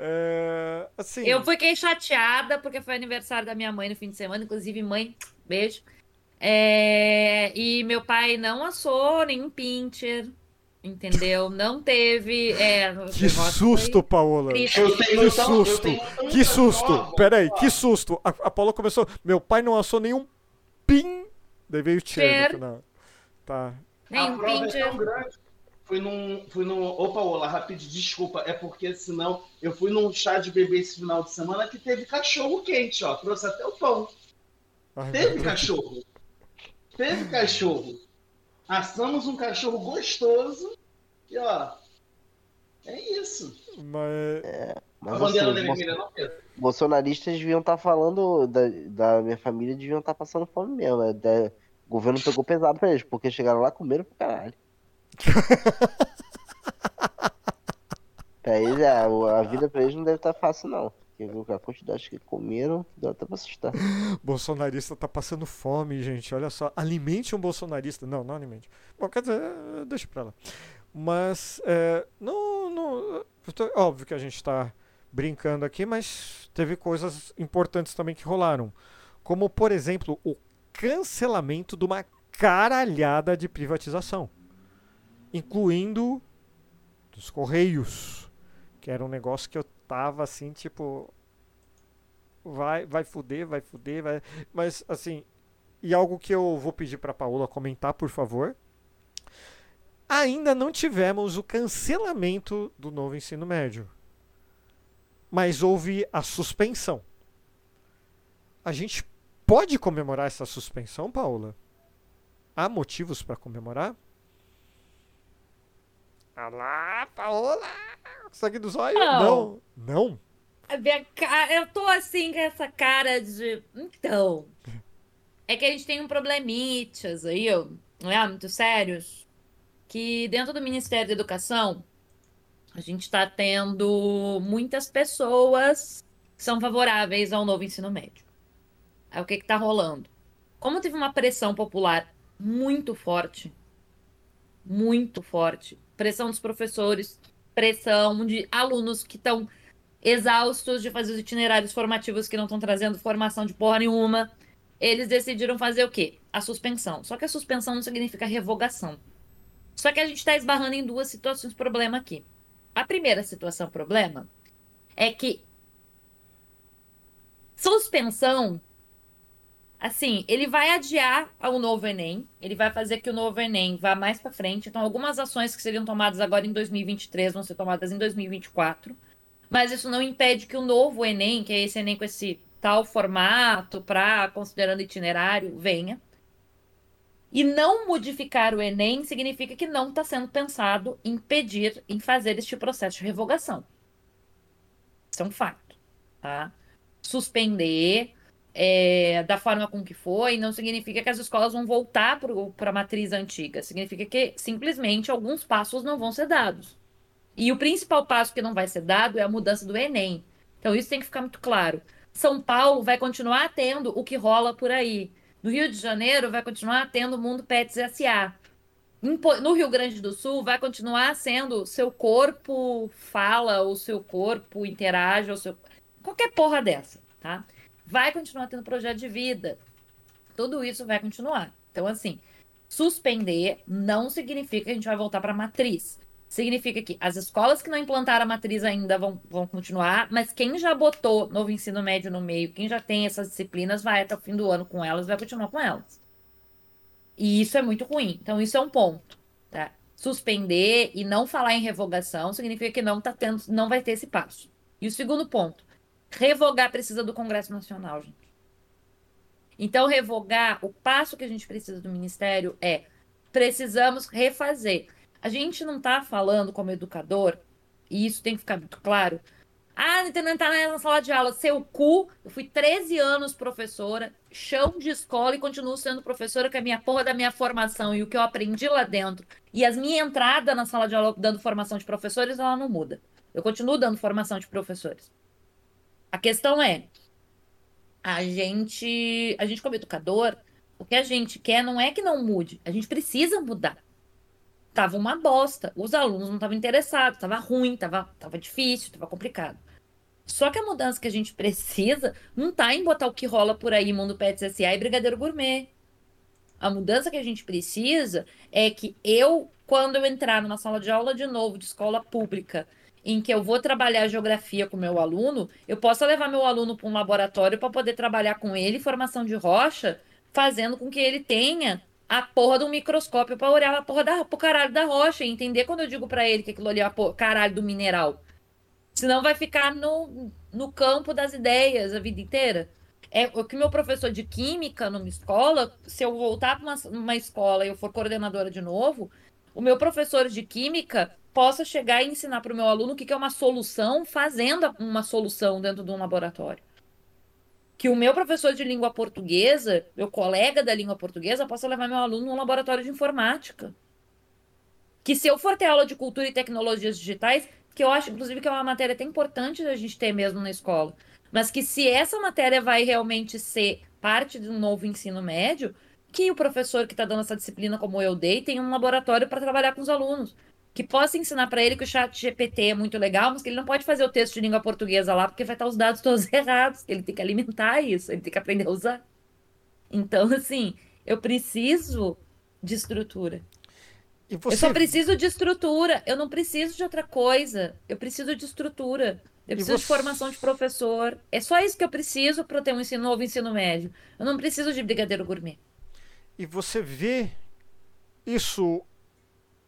É, assim... Eu fiquei chateada porque foi aniversário da minha mãe no fim de semana, inclusive, mãe, beijo. É, e meu pai não assou nenhum pincher, entendeu? Não teve. É, que susto, Paola! Que susto! Que susto! Peraí, que susto! A, a Paola começou. Meu pai não assou nenhum pin. Daí veio o tcher no. Tá. Nem um pincher. É fui num. Fui num. Opa, Ola, rapidinho, desculpa. É porque senão eu fui num chá de bebê esse final de semana que teve cachorro quente, ó. Trouxe até o pão. Ai, teve cachorro. Teve cachorro. Assamos um cachorro gostoso e ó. É isso. Mas. É, mas a bandeira assim, vermelha não, Pedro? Bolsonaristas deviam estar tá falando da, da minha família, deviam estar tá passando fome mesmo. Né? O governo pegou pesado pra eles, porque chegaram lá comeram pro caralho. *laughs* pra eles, a, a vida pra eles não deve estar tá fácil, não. Porque a quantidade que comeram, dá até pra assustar. *laughs* Bolsonarista tá passando fome, gente. Olha só. Alimente um bolsonarista. Não, não alimente. Bom, quer dizer, deixa pra lá. Mas, é, não, não. Óbvio que a gente tá brincando aqui, mas teve coisas importantes também que rolaram. Como, por exemplo, o cancelamento de uma caralhada de privatização incluindo dos Correios, que era um negócio que eu tava assim, tipo, vai, vai fuder, vai fuder, vai. Mas assim, e algo que eu vou pedir para Paola comentar, por favor. Ainda não tivemos o cancelamento do novo ensino médio. Mas houve a suspensão. A gente pode comemorar essa suspensão, Paola? Há motivos para comemorar? Olá, Paola! Sangue dos olhos? Não. Não? Não? Cara, eu tô assim com essa cara de. Então. É que a gente tem um problemitas aí, né, muito sérios, que dentro do Ministério da Educação a gente está tendo muitas pessoas que são favoráveis ao novo ensino médio. Aí o que está rolando? Como teve uma pressão popular muito forte, muito forte pressão dos professores, pressão de alunos que estão exaustos de fazer os itinerários formativos que não estão trazendo formação de porra nenhuma. Eles decidiram fazer o quê? A suspensão. Só que a suspensão não significa revogação. Só que a gente está esbarrando em duas situações problema aqui. A primeira situação problema é que suspensão Assim, ele vai adiar o novo Enem, ele vai fazer que o novo Enem vá mais para frente. Então, algumas ações que seriam tomadas agora em 2023 vão ser tomadas em 2024. Mas isso não impede que o novo Enem, que é esse Enem com esse tal formato para considerando itinerário, venha. E não modificar o Enem significa que não está sendo pensado em pedir, em fazer este processo de revogação. Isso é um fato, tá? Suspender é, da forma com que foi, não significa que as escolas vão voltar para a matriz antiga. Significa que simplesmente alguns passos não vão ser dados. E o principal passo que não vai ser dado é a mudança do Enem. Então isso tem que ficar muito claro. São Paulo vai continuar tendo o que rola por aí. No Rio de Janeiro vai continuar tendo o Mundo Pets SA. No Rio Grande do Sul vai continuar sendo seu corpo fala, o seu corpo interage, ou seu... qualquer porra dessa, tá? Vai continuar tendo projeto de vida. Tudo isso vai continuar. Então, assim, suspender não significa que a gente vai voltar para a matriz. Significa que as escolas que não implantaram a matriz ainda vão, vão continuar, mas quem já botou novo ensino médio no meio, quem já tem essas disciplinas, vai até o fim do ano com elas, vai continuar com elas. E isso é muito ruim. Então, isso é um ponto. Tá? Suspender e não falar em revogação significa que não, tá tendo, não vai ter esse passo. E o segundo ponto, Revogar precisa do Congresso Nacional, gente. Então, revogar, o passo que a gente precisa do Ministério é precisamos refazer. A gente não está falando como educador, e isso tem que ficar muito claro. Ah, não tá na sala de aula. Seu cu, eu fui 13 anos professora, chão de escola e continuo sendo professora, que é a minha porra da minha formação e o que eu aprendi lá dentro. E as minha entrada na sala de aula dando formação de professores, ela não muda. Eu continuo dando formação de professores. A questão é, a gente, a gente como educador, o que a gente quer não é que não mude, a gente precisa mudar. Tava uma bosta, os alunos não estavam interessados, tava ruim, tava, tava difícil, tava complicado. Só que a mudança que a gente precisa não tá em botar o que rola por aí, Mundo Pets SA e Brigadeiro Gourmet. A mudança que a gente precisa é que eu, quando eu entrar numa sala de aula de novo de escola pública em que eu vou trabalhar geografia com meu aluno, eu posso levar meu aluno para um laboratório para poder trabalhar com ele formação de rocha, fazendo com que ele tenha a porra do microscópio para olhar a porra da, pro caralho da rocha e entender quando eu digo para ele que aquilo ali é o caralho do mineral. Senão vai ficar no, no campo das ideias a vida inteira. É o que meu professor de química numa escola, se eu voltar para uma, uma escola e eu for coordenadora de novo, o meu professor de química possa chegar e ensinar para o meu aluno o que é uma solução, fazendo uma solução dentro de um laboratório. Que o meu professor de língua portuguesa, meu colega da língua portuguesa, possa levar meu aluno num laboratório de informática. Que se eu for ter aula de cultura e tecnologias digitais, que eu acho, inclusive, que é uma matéria até importante da gente ter mesmo na escola, mas que se essa matéria vai realmente ser parte de um novo ensino médio, que o professor que está dando essa disciplina, como eu dei, tenha um laboratório para trabalhar com os alunos que possa ensinar para ele que o chat GPT é muito legal, mas que ele não pode fazer o texto de língua portuguesa lá, porque vai estar os dados *laughs* todos errados, ele tem que alimentar isso, ele tem que aprender a usar. Então, assim, eu preciso de estrutura. Você... Eu só preciso de estrutura, eu não preciso de outra coisa. Eu preciso de estrutura. Eu preciso você... de formação de professor. É só isso que eu preciso para ter um ensino novo ensino médio. Eu não preciso de brigadeiro gourmet. E você vê isso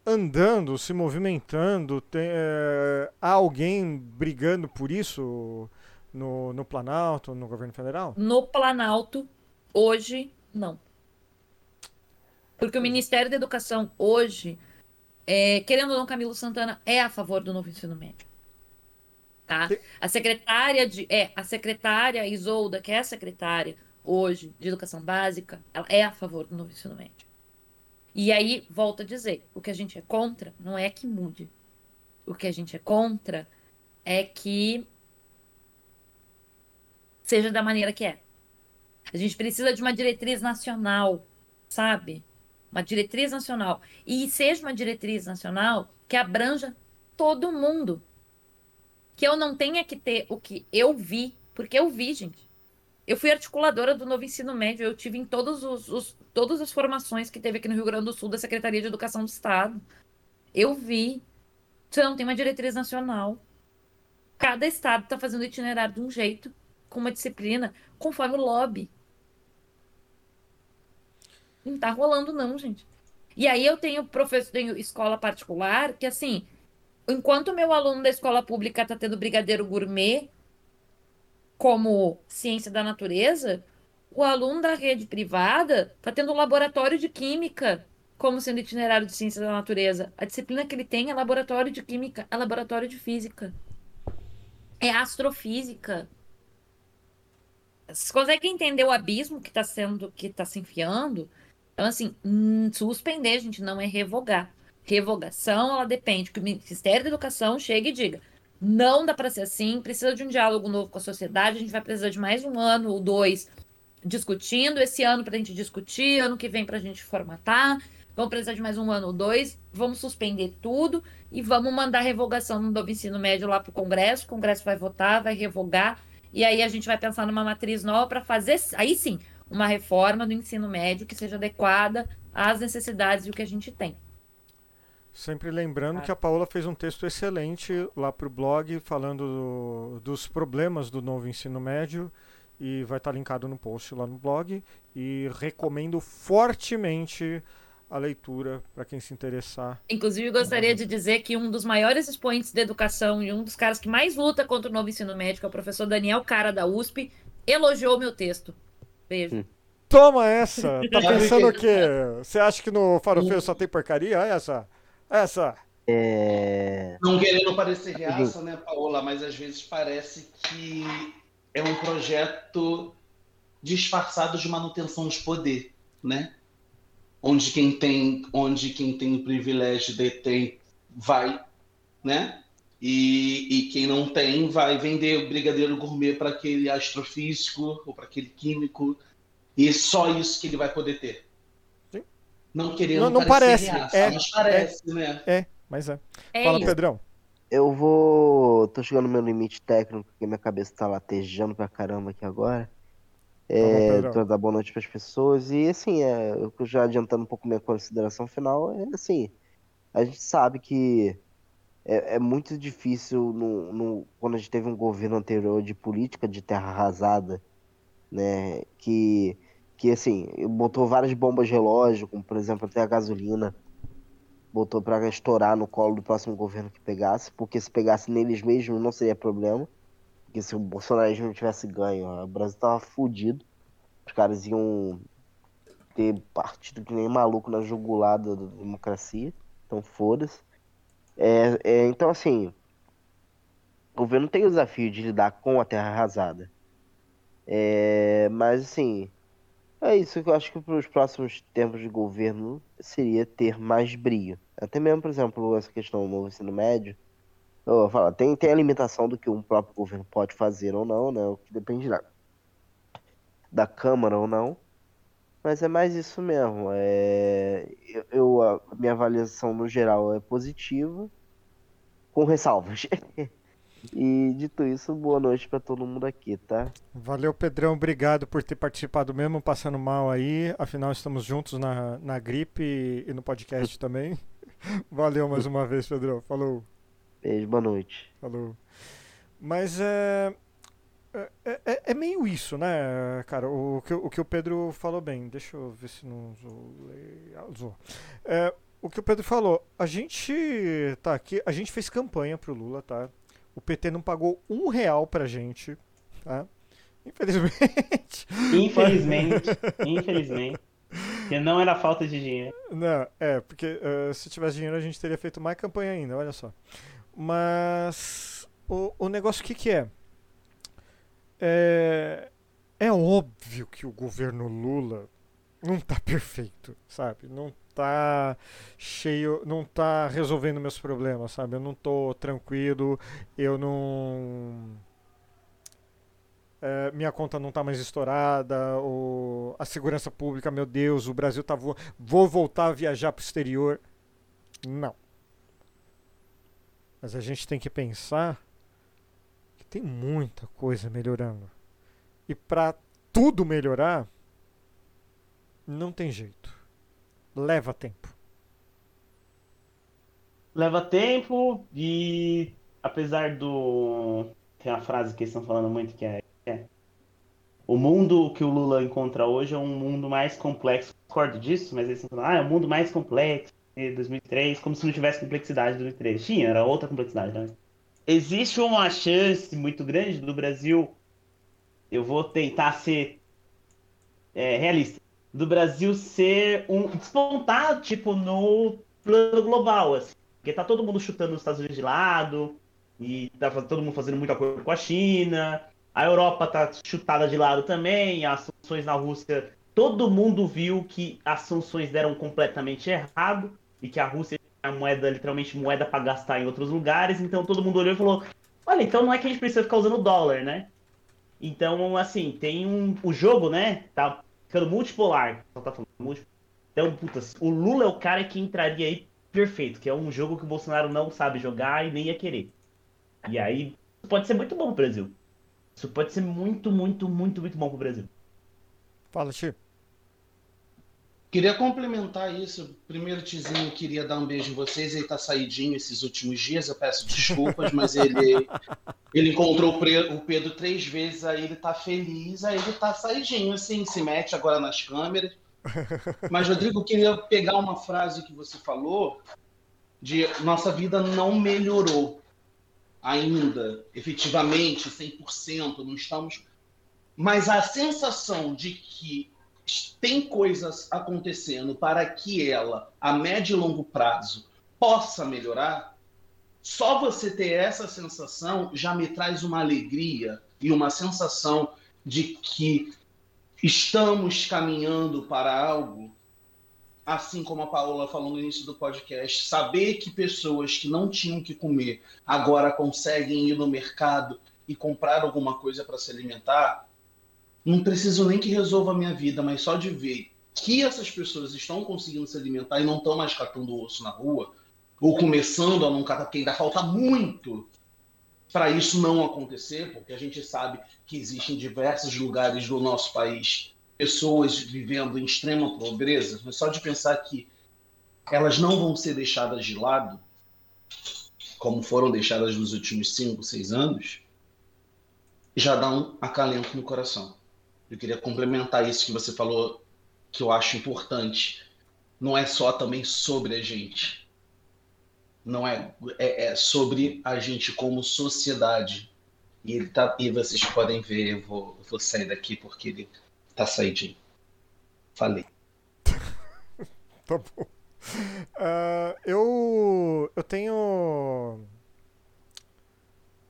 andando, se movimentando? Tem, é, há alguém brigando por isso no, no Planalto, no governo federal? No Planalto, hoje, não. Porque o Ministério da Educação, hoje, é, querendo ou não, Camilo Santana é a favor do novo ensino médio. Tá? A secretária de. É, a secretária Isolda, que é a secretária hoje de educação básica, ela é a favor do novo ensino médio. E aí, volto a dizer, o que a gente é contra não é que mude. O que a gente é contra é que seja da maneira que é. A gente precisa de uma diretriz nacional, sabe? Uma diretriz nacional. E seja uma diretriz nacional que abranja todo mundo. Que eu não tenha que ter o que eu vi, porque eu vi, gente. Eu fui articuladora do novo ensino médio, eu tive em todos os, os, todas as formações que teve aqui no Rio Grande do Sul da Secretaria de Educação do Estado. Eu vi. Você não tem uma diretriz nacional. Cada estado está fazendo itinerário de um jeito, com uma disciplina, conforme o lobby. Não tá rolando, não, gente. E aí eu tenho professor, tenho escola particular, que assim, enquanto o meu aluno da escola pública tá tendo brigadeiro gourmet como ciência da natureza, o aluno da rede privada tá tendo um laboratório de química como sendo itinerário de ciência da natureza. A disciplina que ele tem é laboratório de química, é laboratório de física. É astrofísica. Vocês conseguem entender o abismo que está sendo, que está se enfiando? Então, assim, hum, suspender, gente, não é revogar. Revogação, ela depende que o Ministério da Educação chegue e diga: não dá para ser assim, precisa de um diálogo novo com a sociedade, a gente vai precisar de mais um ano ou dois discutindo, esse ano para a gente discutir, ano que vem para a gente formatar, vamos precisar de mais um ano ou dois, vamos suspender tudo e vamos mandar revogação do novo ensino médio lá para o Congresso, o Congresso vai votar, vai revogar, e aí a gente vai pensar numa matriz nova para fazer, aí sim, uma reforma do ensino médio que seja adequada às necessidades e o que a gente tem. Sempre lembrando que a Paola fez um texto excelente lá para o blog falando do, dos problemas do novo ensino médio e vai estar linkado no post lá no blog e recomendo fortemente a leitura para quem se interessar. Inclusive, gostaria de dizer que um dos maiores expoentes da educação e um dos caras que mais luta contra o novo ensino médio, é o professor Daniel Cara da USP, elogiou meu texto. Beijo. Hum. Toma essa! Tá *laughs* pensando o quê? Você acha que no Farofeiro só tem porcaria? Olha essa! Essa! É... Não querendo parecer reaça, né, Paola? Mas às vezes parece que é um projeto disfarçado de manutenção de poder, né? Onde quem tem, onde quem tem o privilégio detém vai, né? E, e quem não tem vai vender o brigadeiro gourmet para aquele astrofísico ou para aquele químico e só isso que ele vai poder ter. Não querendo não, não parece, reaça, é, mas parece, é, né? É, mas é. É Fala, isso. Pedrão. Eu vou. tô chegando no meu limite técnico, porque minha cabeça tá latejando pra caramba aqui agora. Tá bom, É, pra dar boa noite pras pessoas. E assim, é, eu já adiantando um pouco minha consideração final, é assim, a gente sabe que é, é muito difícil no, no- quando a gente teve um governo anterior de política de terra arrasada, né? Que, que assim, botou várias bombas relógio, como por exemplo até a gasolina, botou pra estourar no colo do próximo governo que pegasse, porque se pegasse neles mesmos não seria problema. Porque se o bolsonarismo não tivesse ganho, o Brasil tava fudido. Os caras iam ter partido que nem maluco na jugulada da democracia. Então foda-se. É, é, então assim, o governo tem o desafio de lidar com a terra arrasada. É, mas assim, é isso que eu acho que para os próximos tempos de governo seria ter mais brio. Até mesmo, por exemplo, essa questão do novo ensino médio. Eu falar, tem, tem a limitação do que um próprio governo pode fazer ou não, né? O que depende da, da Câmara ou não. Mas é mais isso mesmo. É, eu, eu- a minha avaliação no geral é positiva, com ressalvas. *laughs* E dito isso, boa noite para todo mundo aqui, tá? Valeu, Pedrão. Obrigado por ter participado mesmo, passando mal aí. Afinal, estamos juntos na, na gripe e, e no podcast *laughs* também. Valeu mais uma vez, Pedrão. Falou. Beijo, boa noite. Falou. Mas é, é, é, é meio isso, né, cara? O que, o que o Pedro falou bem. Deixa eu ver se não zoou. É, o que o Pedro falou. A gente tá aqui, a gente fez campanha pro Lula, tá? O PT não pagou um real pra gente, tá? Infelizmente. Infelizmente, infelizmente. Porque não era falta de dinheiro. Não, é, porque eh, se tivesse dinheiro a gente teria feito mais campanha ainda, olha só. Mas o, o negócio o que, que é? é? É óbvio que o governo Lula não tá perfeito, sabe? Não tá cheio, não tá resolvendo meus problemas, sabe? Eu não tô tranquilo, eu não. É, minha conta não tá mais estourada, o, a segurança pública, meu Deus, o Brasil tá voando. Vou voltar a viajar pro exterior. Não. Mas a gente tem que pensar que tem muita coisa melhorando. E para tudo melhorar, não tem jeito. Leva tempo. Leva tempo e apesar do. Tem uma frase que eles estão falando muito que é. é o mundo que o Lula encontra hoje é um mundo mais complexo. Discordo disso, mas eles falam, ah, é um mundo mais complexo de 2003, como se não tivesse complexidade de 2003. Tinha, era outra complexidade. Né? Existe uma chance muito grande do Brasil, eu vou tentar ser é, realista, do Brasil ser um despontar, tipo, no plano global, assim. Porque tá todo mundo chutando os Estados Unidos de lado, e tá todo mundo fazendo muito acordo com a China, a Europa tá chutada de lado também, as sanções na Rússia. Todo mundo viu que as sanções deram completamente errado e que a Rússia é moeda, literalmente moeda para gastar em outros lugares. Então todo mundo olhou e falou: olha, então não é que a gente precisa ficar usando dólar, né? Então, assim, tem um. O jogo, né? Tá ficando multipolar. Só tá falando multipolar. Então, putas, o Lula é o cara que entraria aí perfeito, que é um jogo que o Bolsonaro não sabe jogar e nem ia querer. E aí pode ser muito bom pro Brasil. Isso pode ser muito, muito, muito, muito bom pro Brasil. Fala, Chico. Queria complementar isso. Primeiro, Tizinho, queria dar um beijo em vocês. Ele tá saidinho esses últimos dias, eu peço desculpas, mas ele, *laughs* ele encontrou o Pedro três vezes, aí ele tá feliz, aí ele tá saidinho, assim, se mete agora nas câmeras. Mas, Rodrigo, queria pegar uma frase que você falou de nossa vida não melhorou ainda, efetivamente, 100%, não estamos. Mas a sensação de que tem coisas acontecendo para que ela, a médio e longo prazo, possa melhorar, só você ter essa sensação já me traz uma alegria e uma sensação de que estamos caminhando para algo assim como a Paola falou no início do podcast, saber que pessoas que não tinham que comer agora conseguem ir no mercado e comprar alguma coisa para se alimentar, não preciso nem que resolva a minha vida, mas só de ver que essas pessoas estão conseguindo se alimentar e não estão mais catando osso na rua, ou começando a não catar, porque ainda falta muito para isso não acontecer, porque a gente sabe que existem diversos lugares do nosso país pessoas vivendo em extrema pobreza, mas só de pensar que elas não vão ser deixadas de lado, como foram deixadas nos últimos cinco, seis anos, já dá um acalento no coração. Eu queria complementar isso que você falou, que eu acho importante. Não é só também sobre a gente. Não é, é, é sobre a gente como sociedade. E, ele tá, e vocês podem ver, eu vou, eu vou sair daqui porque ele Tá saidinho. Falei. *laughs* tá bom. Uh, eu, eu tenho.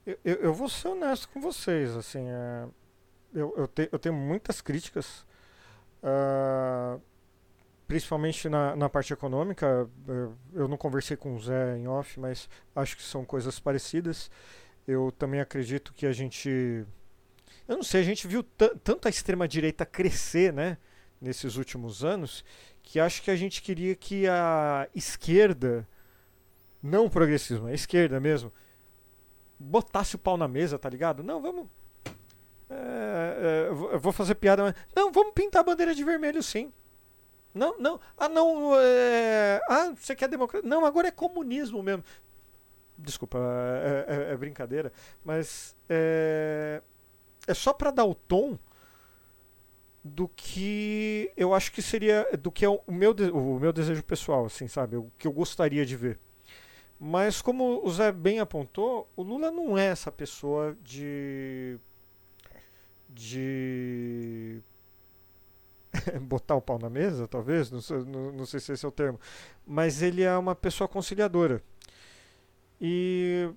Eu, eu, vou ser honesto com vocês. Assim, é, eu, eu, te, eu tenho muitas críticas, uh, principalmente na, na parte econômica. Eu, eu não conversei com o Zé em off, mas acho que são coisas parecidas. Eu também acredito que a gente eu não sei, a gente viu tanto a extrema-direita crescer, né? Nesses últimos anos, que acho que a gente queria que a esquerda, não o progressismo, a esquerda mesmo, botasse o pau na mesa, tá ligado? Não, vamos. É, é, vou fazer piada, mas. Não, vamos pintar a bandeira de vermelho sim. Não, não. Ah, não. É... Ah, você quer democracia? Não, agora é comunismo mesmo. Desculpa, é, é, é brincadeira. Mas. É é só para dar o tom do que eu acho que seria do que é o meu, o meu desejo pessoal, assim, sabe? O que eu gostaria de ver. Mas como o Zé bem apontou, o Lula não é essa pessoa de de *laughs* botar o pau na mesa, talvez, não sei, não, não sei se esse é o termo, mas ele é uma pessoa conciliadora. E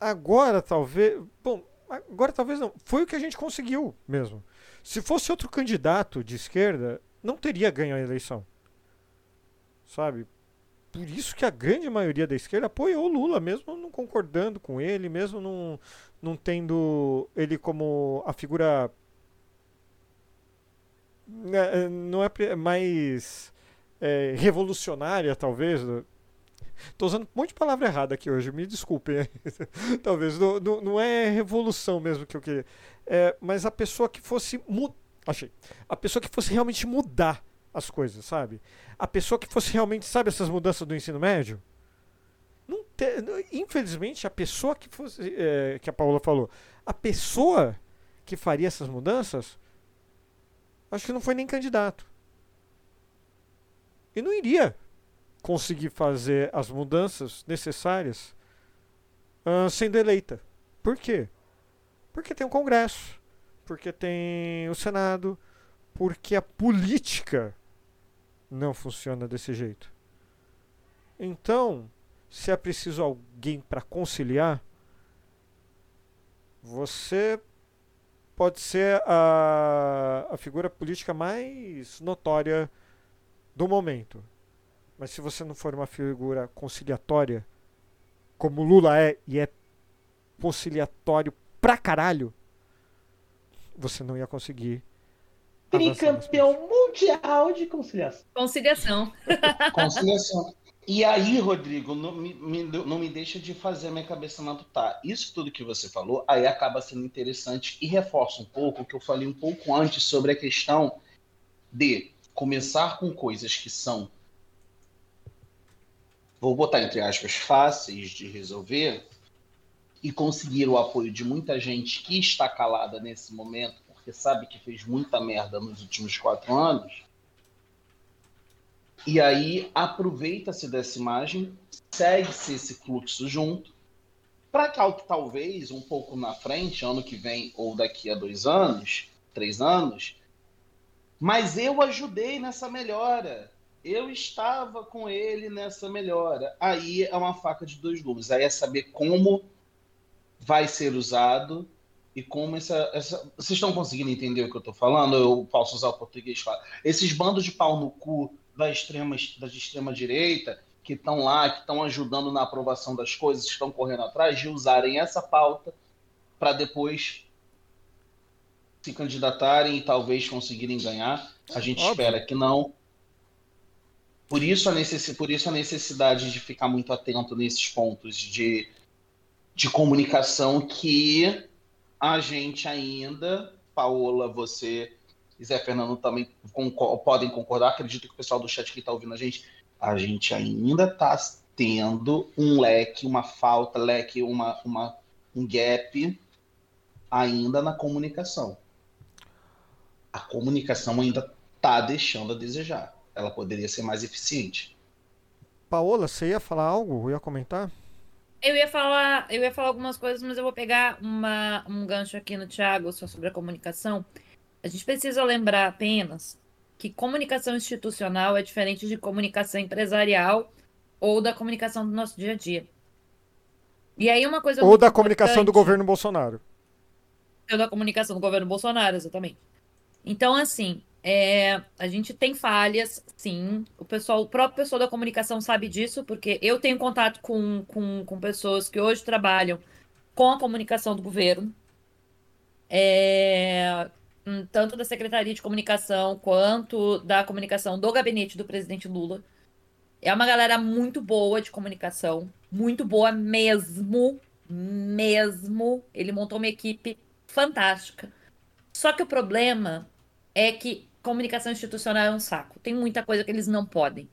agora talvez. Bom, agora talvez não. Foi o que a gente conseguiu mesmo. Se fosse outro candidato de esquerda, não teria ganho a eleição. Sabe? Por isso que a grande maioria da esquerda apoiou o Lula, mesmo não concordando com ele, mesmo não, não tendo ele como a figura. Né, não é mais é, revolucionária, talvez, Tô usando um monte de palavra errada aqui hoje, me desculpem. *laughs* Talvez. Não, não, não, é revolução mesmo que eu queria. É, mas a pessoa que fosse. Achei. A pessoa que fosse realmente mudar as coisas, sabe? A pessoa que fosse realmente, sabe, essas mudanças do ensino médio? Não te... Infelizmente, a pessoa que fosse. É, que a Paula falou. A pessoa que faria essas mudanças, acho que não foi nem candidato. E não iria conseguir fazer as mudanças necessárias uh, sendo eleita. Por quê? Porque tem o Congresso, porque tem o Senado, porque a política não funciona desse jeito. Então, se é preciso alguém para conciliar, você pode ser a, a figura política mais notória do momento. Mas se você não for uma figura conciliatória, como Lula é e é conciliatório pra caralho, você não ia conseguir. Tricampeão mundial de conciliação. Conciliação. *laughs* Conciliação. E aí, Rodrigo, não me, me- não me deixa de fazer a minha cabeça matutar. Isso tudo que você falou, aí acaba sendo interessante e reforça um pouco o que eu falei um pouco antes sobre a questão de começar com coisas que são, vou botar entre aspas, fáceis de resolver e conseguir o apoio de muita gente que está calada nesse momento, porque sabe que fez muita merda nos últimos quatro anos. E aí aproveita-se dessa imagem, segue-se esse fluxo junto, para que talvez um pouco na frente, ano que vem ou daqui a dois anos, três anos, mas eu ajudei nessa melhora. Eu estava com ele nessa melhora. Aí é uma faca de dois gumes. Aí é saber como vai ser usado e como essa, essa. Vocês estão conseguindo entender o que eu estou falando? Eu posso usar o português claro. Esses bandos de pau no cu da extrema, da extrema direita que estão lá, que estão ajudando na aprovação das coisas, estão correndo atrás de usarem essa pauta para depois se candidatarem e talvez conseguirem ganhar. A gente Óbvio. espera que não. Por isso, a necessi- por isso a necessidade de ficar muito atento nesses pontos de, de comunicação que a gente ainda, Paola, você e Zé Fernando também concor- podem concordar, acredito que o pessoal do chat que está ouvindo a gente, a gente ainda está tendo um leque, uma falta, leque, uma, uma, um gap ainda na comunicação. A comunicação ainda está deixando a desejar. Ela poderia ser mais eficiente. Paola, você ia falar algo? Ia comentar? Eu ia falar, eu ia falar algumas coisas, mas eu vou pegar uma, um gancho aqui no Thiago só sobre a comunicação. A gente precisa lembrar apenas que comunicação institucional é diferente de comunicação empresarial ou da comunicação do nosso dia a dia. E aí uma coisa Ou da comunicação do governo Bolsonaro? ou da comunicação do governo Bolsonaro, exatamente. Então, assim, é, a gente tem falhas, sim. O pessoal, o próprio pessoal da comunicação sabe disso, porque eu tenho contato com, com, com pessoas que hoje trabalham com a comunicação do governo. É, hum, tanto da Secretaria de Comunicação quanto da comunicação do gabinete do presidente Lula. É uma galera muito boa de comunicação, muito boa mesmo, mesmo. Ele montou uma equipe fantástica. Só que o problema é que comunicação institucional é um saco. Tem muita coisa que eles não podem.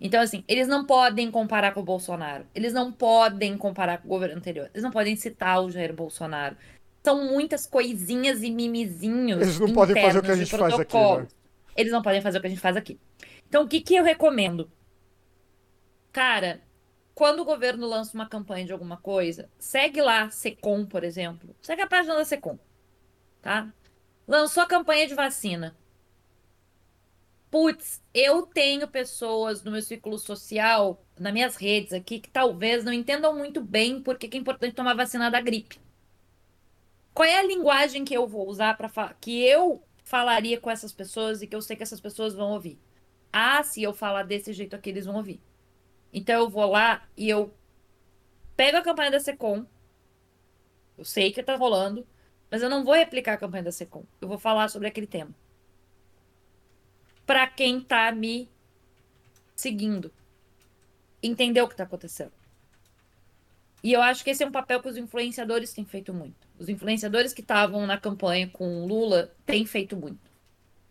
Então, assim, eles não podem comparar com o Bolsonaro. Eles não podem comparar com o governo anterior. Eles não podem citar o Jair Bolsonaro. São muitas coisinhas e mimizinhos. Eles não podem fazer o que a gente faz aqui, né? Eles não podem fazer o que a gente faz aqui. Então, o que, que eu recomendo? Cara, quando o governo lança uma campanha de alguma coisa, segue lá, Secom, por exemplo. Segue a página da Secom, tá? Lançou a campanha de vacina. Putz, eu tenho pessoas no meu círculo social, nas minhas redes aqui, que talvez não entendam muito bem porque que é importante tomar vacina da gripe. Qual é a linguagem que eu vou usar para que eu falaria com essas pessoas e que eu sei que essas pessoas vão ouvir? Ah, se eu falar desse jeito aqui, eles vão ouvir. Então eu vou lá e eu pego a campanha da Secom. Eu sei que tá rolando, mas eu não vou replicar a campanha da Secom. Eu vou falar sobre aquele tema. Pra quem tá me seguindo. Entender o que tá acontecendo. E eu acho que esse é um papel que os influenciadores têm feito muito. Os influenciadores que estavam na campanha com o Lula têm feito muito.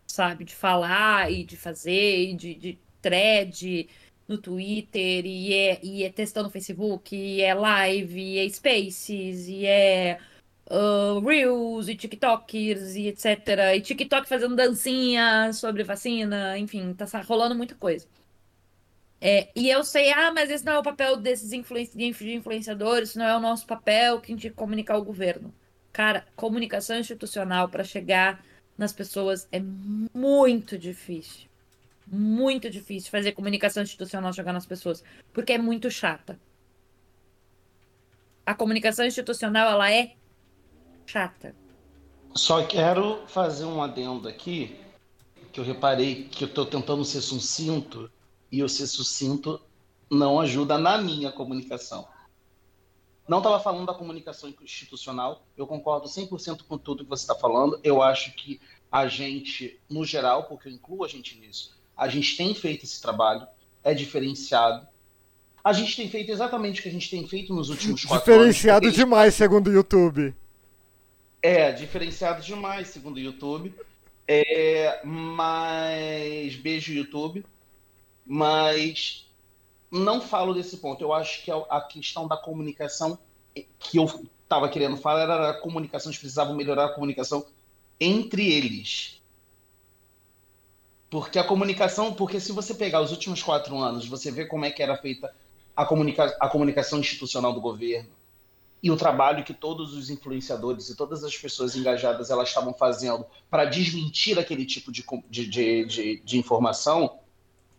Sabe? De falar e de fazer, e de, de thread no Twitter, e é, e é testando no Facebook, e é live, e é Spaces, e é ah, Reels e TikTokers e etc. E TikTok fazendo dancinha sobre vacina, enfim, tá rolando muita coisa. É, e eu sei, ah, mas esse não é o papel desses de influ- de influenciadores, isso não é o nosso papel que a gente comunicar o governo. Cara, comunicação institucional para chegar nas pessoas é muito difícil. Muito difícil fazer comunicação institucional chegar nas pessoas, porque é muito chata. A comunicação institucional, ela é chata. Só quero fazer um adendo aqui, que eu reparei que eu estou tentando ser sucinto, e o ser sucinto não ajuda na minha comunicação. Não estava falando da comunicação institucional, eu concordo 100% com tudo que você está falando. Eu acho que a gente, no geral, porque eu incluo a gente nisso, a gente tem feito esse trabalho, é diferenciado. A gente tem feito exatamente o que a gente tem feito nos últimos quatro Diferenciado anos. porque- demais, segundo o YouTube. É, diferenciado demais, segundo o YouTube. É, mas. Beijo, YouTube. Mas não falo desse ponto. Eu acho que a a questão da comunicação que eu estava querendo falar era a comunicação, eles precisavam melhorar a comunicação entre eles. Porque a comunicação, porque se você pegar os últimos quatro anos, você vê como é que era feita a, comunica, a comunicação institucional do governo e o trabalho que todos os influenciadores e todas as pessoas engajadas elas estavam fazendo para desmentir aquele tipo de, de, de, de, informação,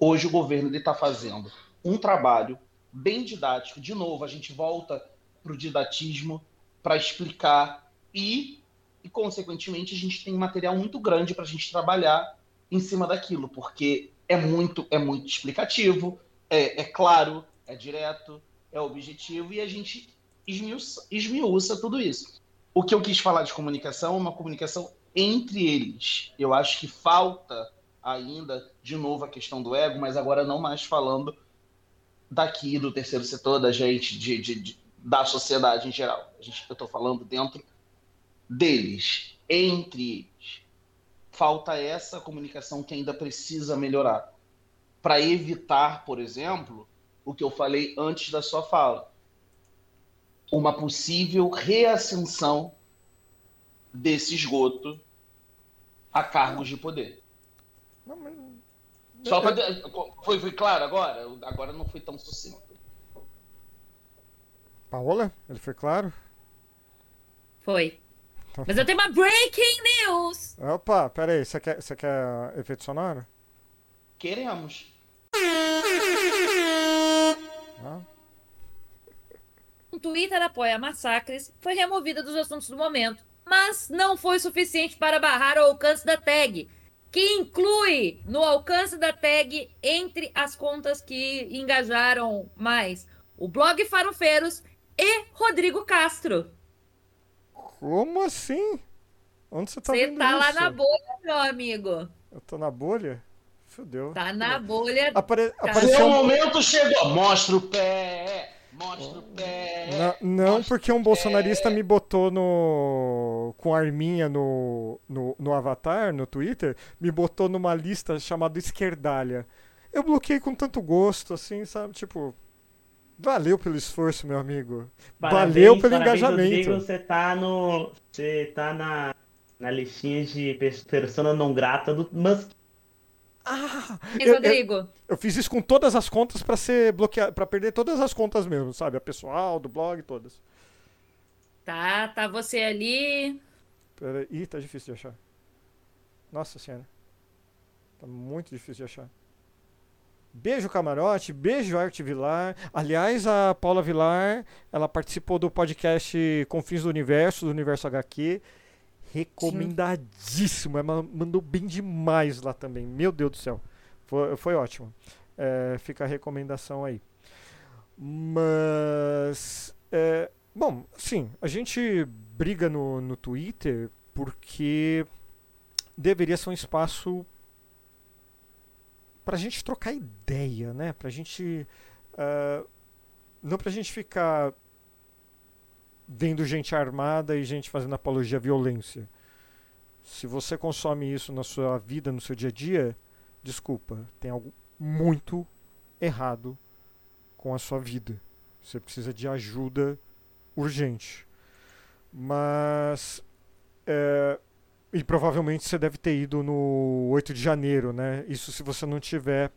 hoje o governo está fazendo um trabalho bem didático. De novo, a gente volta para o didatismo para explicar e, e, consequentemente, a gente tem material muito grande para a gente trabalhar em cima daquilo, porque é muito, é muito explicativo, é, é claro, é direto, é objetivo e a gente esmiuça, esmiuça tudo isso. O que eu quis falar de comunicação é uma comunicação entre eles. Eu acho que falta ainda, de novo, a questão do ego, mas agora não mais falando daqui, do terceiro setor, da gente, de, de- de- da sociedade em geral. A gente, eu estou falando dentro deles, entre eles. Falta essa comunicação que ainda precisa melhorar. Para evitar, por exemplo, o que eu falei antes da sua fala uma possível reascensão desse esgoto a cargos de poder. Não, mas- Só pra... foi, foi claro agora? Agora não foi tão sucinto. Paola? Ele foi claro? Foi. Mas eu tenho uma breaking news! Opa, pera aí, você quer, você quer efeito sonoro? Queremos. Ah, O Twitter apoia massacres, foi removida dos assuntos do momento, mas não foi suficiente para barrar o alcance da tag, que inclui no alcance da tag entre as contas que engajaram mais o blog Farofeiros e Rodrigo Castro. como assim? Onde você tá Você tá lá isso? na bolha, meu amigo. Eu tô na bolha? Fudeu. Tá na bolha. Apare... Tá. Apareceu Seu um... momento chegou. Mostra o pé. Mostra o pé. Na- Não, Mostra porque um bolsonarista pé. me botou no. com arminha no, no, no avatar, no Twitter, me botou numa lista chamada Esquerdalha. Eu bloqueei com tanto gosto, assim, sabe? Tipo. Valeu pelo esforço, meu amigo. Parabéns, Valeu pelo parabéns, engajamento. Rodrigo, você tá no. Você tá na, na listinha de pe- persona não grata do Musk. Ah! E Eu, eu, Rodrigo, eu fiz isso com todas as contas pra ser bloqueado, para perder todas as contas mesmo, sabe? A pessoal, do blog, todas. tá, tá você ali. Pera. Ih, tá difícil de achar. Nossa senhora. Tá muito difícil de achar. Beijo Camarote, beijo Arte Vilar. Aliás, a Paula Vilar, ela participou do podcast Confins do Universo, do Universo HQ. Recomendadíssimo. Ela mandou bem demais lá também. Meu Deus do céu. Foi, foi ótimo. É, fica a recomendação aí. Mas. é, bom, sim, a gente briga no, no Twitter porque deveria ser um espaço pra gente trocar ideia, né? Pra gente. ah, não pra gente ficar vendo gente armada e gente fazendo apologia à violência. Se você consome isso na sua vida, no seu dia a dia, desculpa, tem algo muito errado com a sua vida. Você precisa de ajuda urgente. Mas. é, e provavelmente você deve ter ido no 8 de janeiro, né? Isso se você não tiver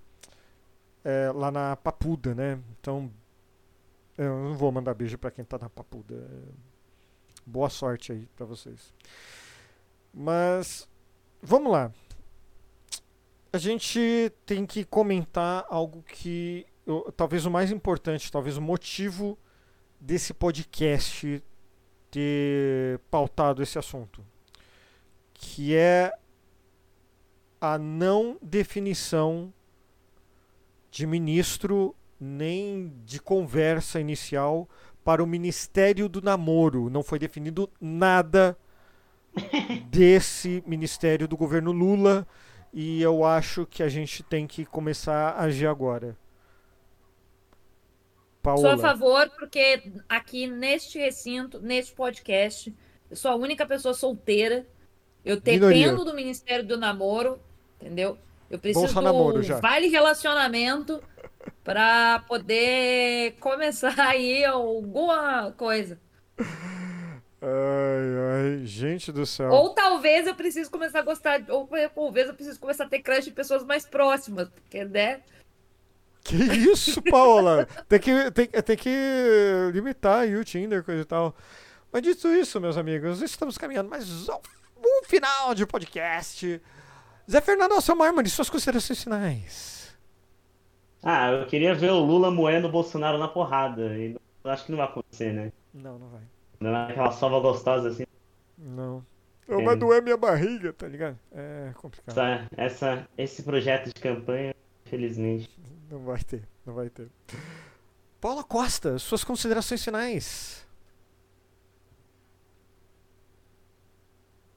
é, lá na Papuda, né? Então. Eu não vou mandar beijo pra quem tá na Papuda. Boa sorte aí pra vocês. Mas. Vamos lá. A gente tem que comentar algo que. talvez o mais importante, talvez o motivo desse podcast ter pautado esse assunto, que é a não definição de ministro nem de conversa inicial para o Ministério do Namoro. Não foi definido nada *laughs* desse ministério do governo Lula e eu acho que a gente tem que começar a agir agora. Sou a Paola. favor, porque aqui neste recinto, neste podcast, eu sou a única pessoa solteira. Eu Minoria. dependo do Ministério do Namoro, entendeu? Eu preciso Bolsa do namoro já. vale relacionamento para poder começar *laughs* aí alguma coisa. Ai, ai, gente do céu. Ou talvez eu precise começar a gostar, de- ou talvez eu preciso começar a ter crush em pessoas mais próximas, porque, né? Que isso, Paola? *laughs* tem, que, tem, tem que limitar aí o Tinder, coisa e tal. Mas dito isso, meus amigos, estamos caminhando mais ao um final de podcast. Zé Fernando Alcemar, mano, e suas considerações finais? Ah, eu queria ver o Lula moendo o Bolsonaro na porrada. E eu acho que não vai acontecer, né? Não, não vai. Não é aquela sova gostosa assim. Não. É. Eu, vai doer minha barriga, tá ligado? É complicado. Essa, essa, esse projeto de campanha, infelizmente. Não vai ter, não vai ter. Paula Costa, suas considerações finais.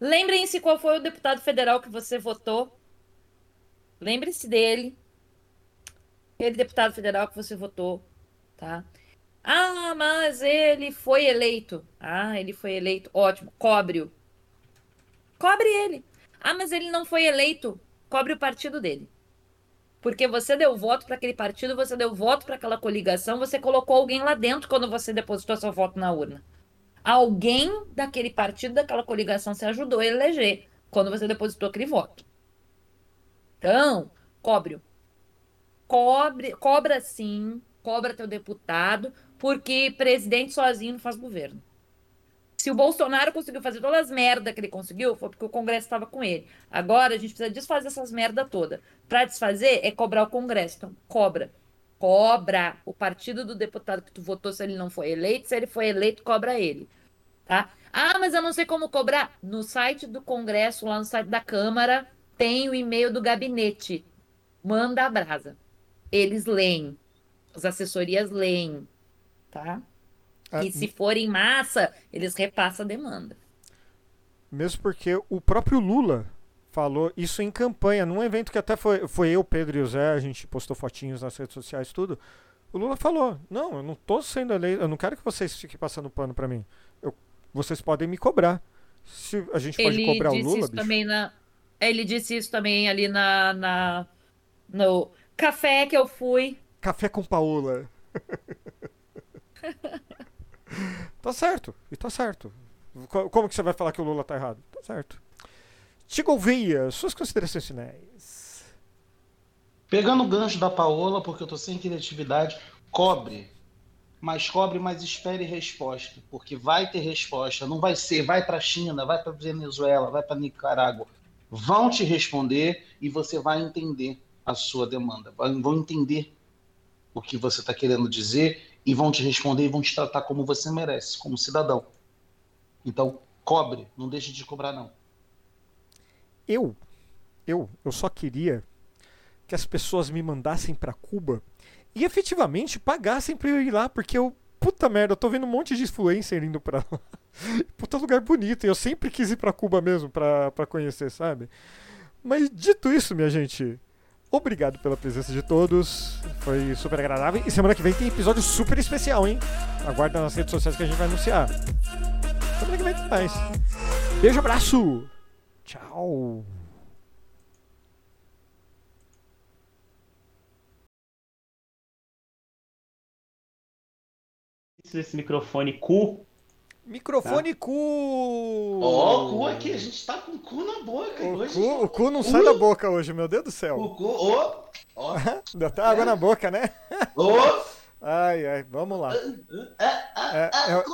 Lembrem-se qual foi o deputado federal que você votou. Lembre-se dele. Aquele deputado federal que você votou, tá? Ah, mas ele foi eleito. Ah, ele foi eleito. Ótimo. Cobre-o. Cobre ele. Ah, mas ele não foi eleito. Cobre o partido dele. Porque você deu voto para aquele partido, você deu voto para aquela coligação, você colocou alguém lá dentro quando você depositou seu voto na urna. Alguém daquele partido, daquela coligação, se ajudou a eleger quando você depositou aquele voto. Então, cobre-o. Cobre, cobra sim, cobra teu deputado, porque presidente sozinho não faz governo. Se o Bolsonaro conseguiu fazer todas as merdas que ele conseguiu, foi porque o Congresso estava com ele. Agora a gente precisa desfazer essas merda toda. Para desfazer é cobrar o Congresso. Então, cobra. Cobra o partido do deputado que tu votou se ele não foi eleito. Se ele foi eleito, cobra ele. Tá? Ah, mas eu não sei como cobrar. No site do Congresso, lá no site da Câmara, tem o e-mail do gabinete. Manda a brasa. Eles leem. As assessorias leem. Tá? Ah, E se for em massa, eles repassam a demanda. Mesmo porque o próprio Lula falou isso em campanha, num evento que até foi, foi eu, Pedro e o Zé, a gente postou fotinhos nas redes sociais, tudo. O Lula falou: Não, eu não tô sendo eleito, eu não quero que vocês fiquem passando pano pra mim. Eu, vocês podem me cobrar. Se a gente pode Ele cobrar o Lula, isso bicho. também na. Ele disse isso também ali na, na no café que eu fui. Café com Paola. *laughs* tá certo, e tá certo. Co- Como que você vai falar que o Lula tá errado? Tá certo. Tigo Veia, suas considerações finais. Pegando o gancho da Paola, porque eu tô sem criatividade, cobre. Mas cobre, mas espere resposta, porque vai ter resposta. Não vai ser, vai para China, vai para Venezuela, vai para Nicarágua. Vão te responder e você vai entender a sua demanda. Vão entender o que você está querendo dizer e vão te responder e vão te tratar como você merece, como cidadão. Então, cobre, não deixe de cobrar, não. Eu, eu, eu só queria que as pessoas me mandassem pra Cuba e efetivamente pagassem pra eu ir lá, porque eu, puta merda, eu tô vendo um monte de influencer indo pra lá. *laughs* Puta lugar bonito, e eu sempre quis ir pra Cuba mesmo pra conhecer, sabe? Mas dito isso, minha gente, obrigado pela presença de todos, foi super agradável. E semana que vem tem episódio super especial, hein? Aguarda nas redes sociais que a gente vai anunciar. Semana que vem tem mais. Beijo, abraço! Tchau! Esse microfone cu Microfone cu. Ó, o cu aqui, a gente tá com o cu na boca O hoje. cu, o cu não sai da boca hoje, meu Deus do céu. O cu, ó, ó, Ainda tá água na boca, né? ó. Ai, ai, vamos lá. É, é,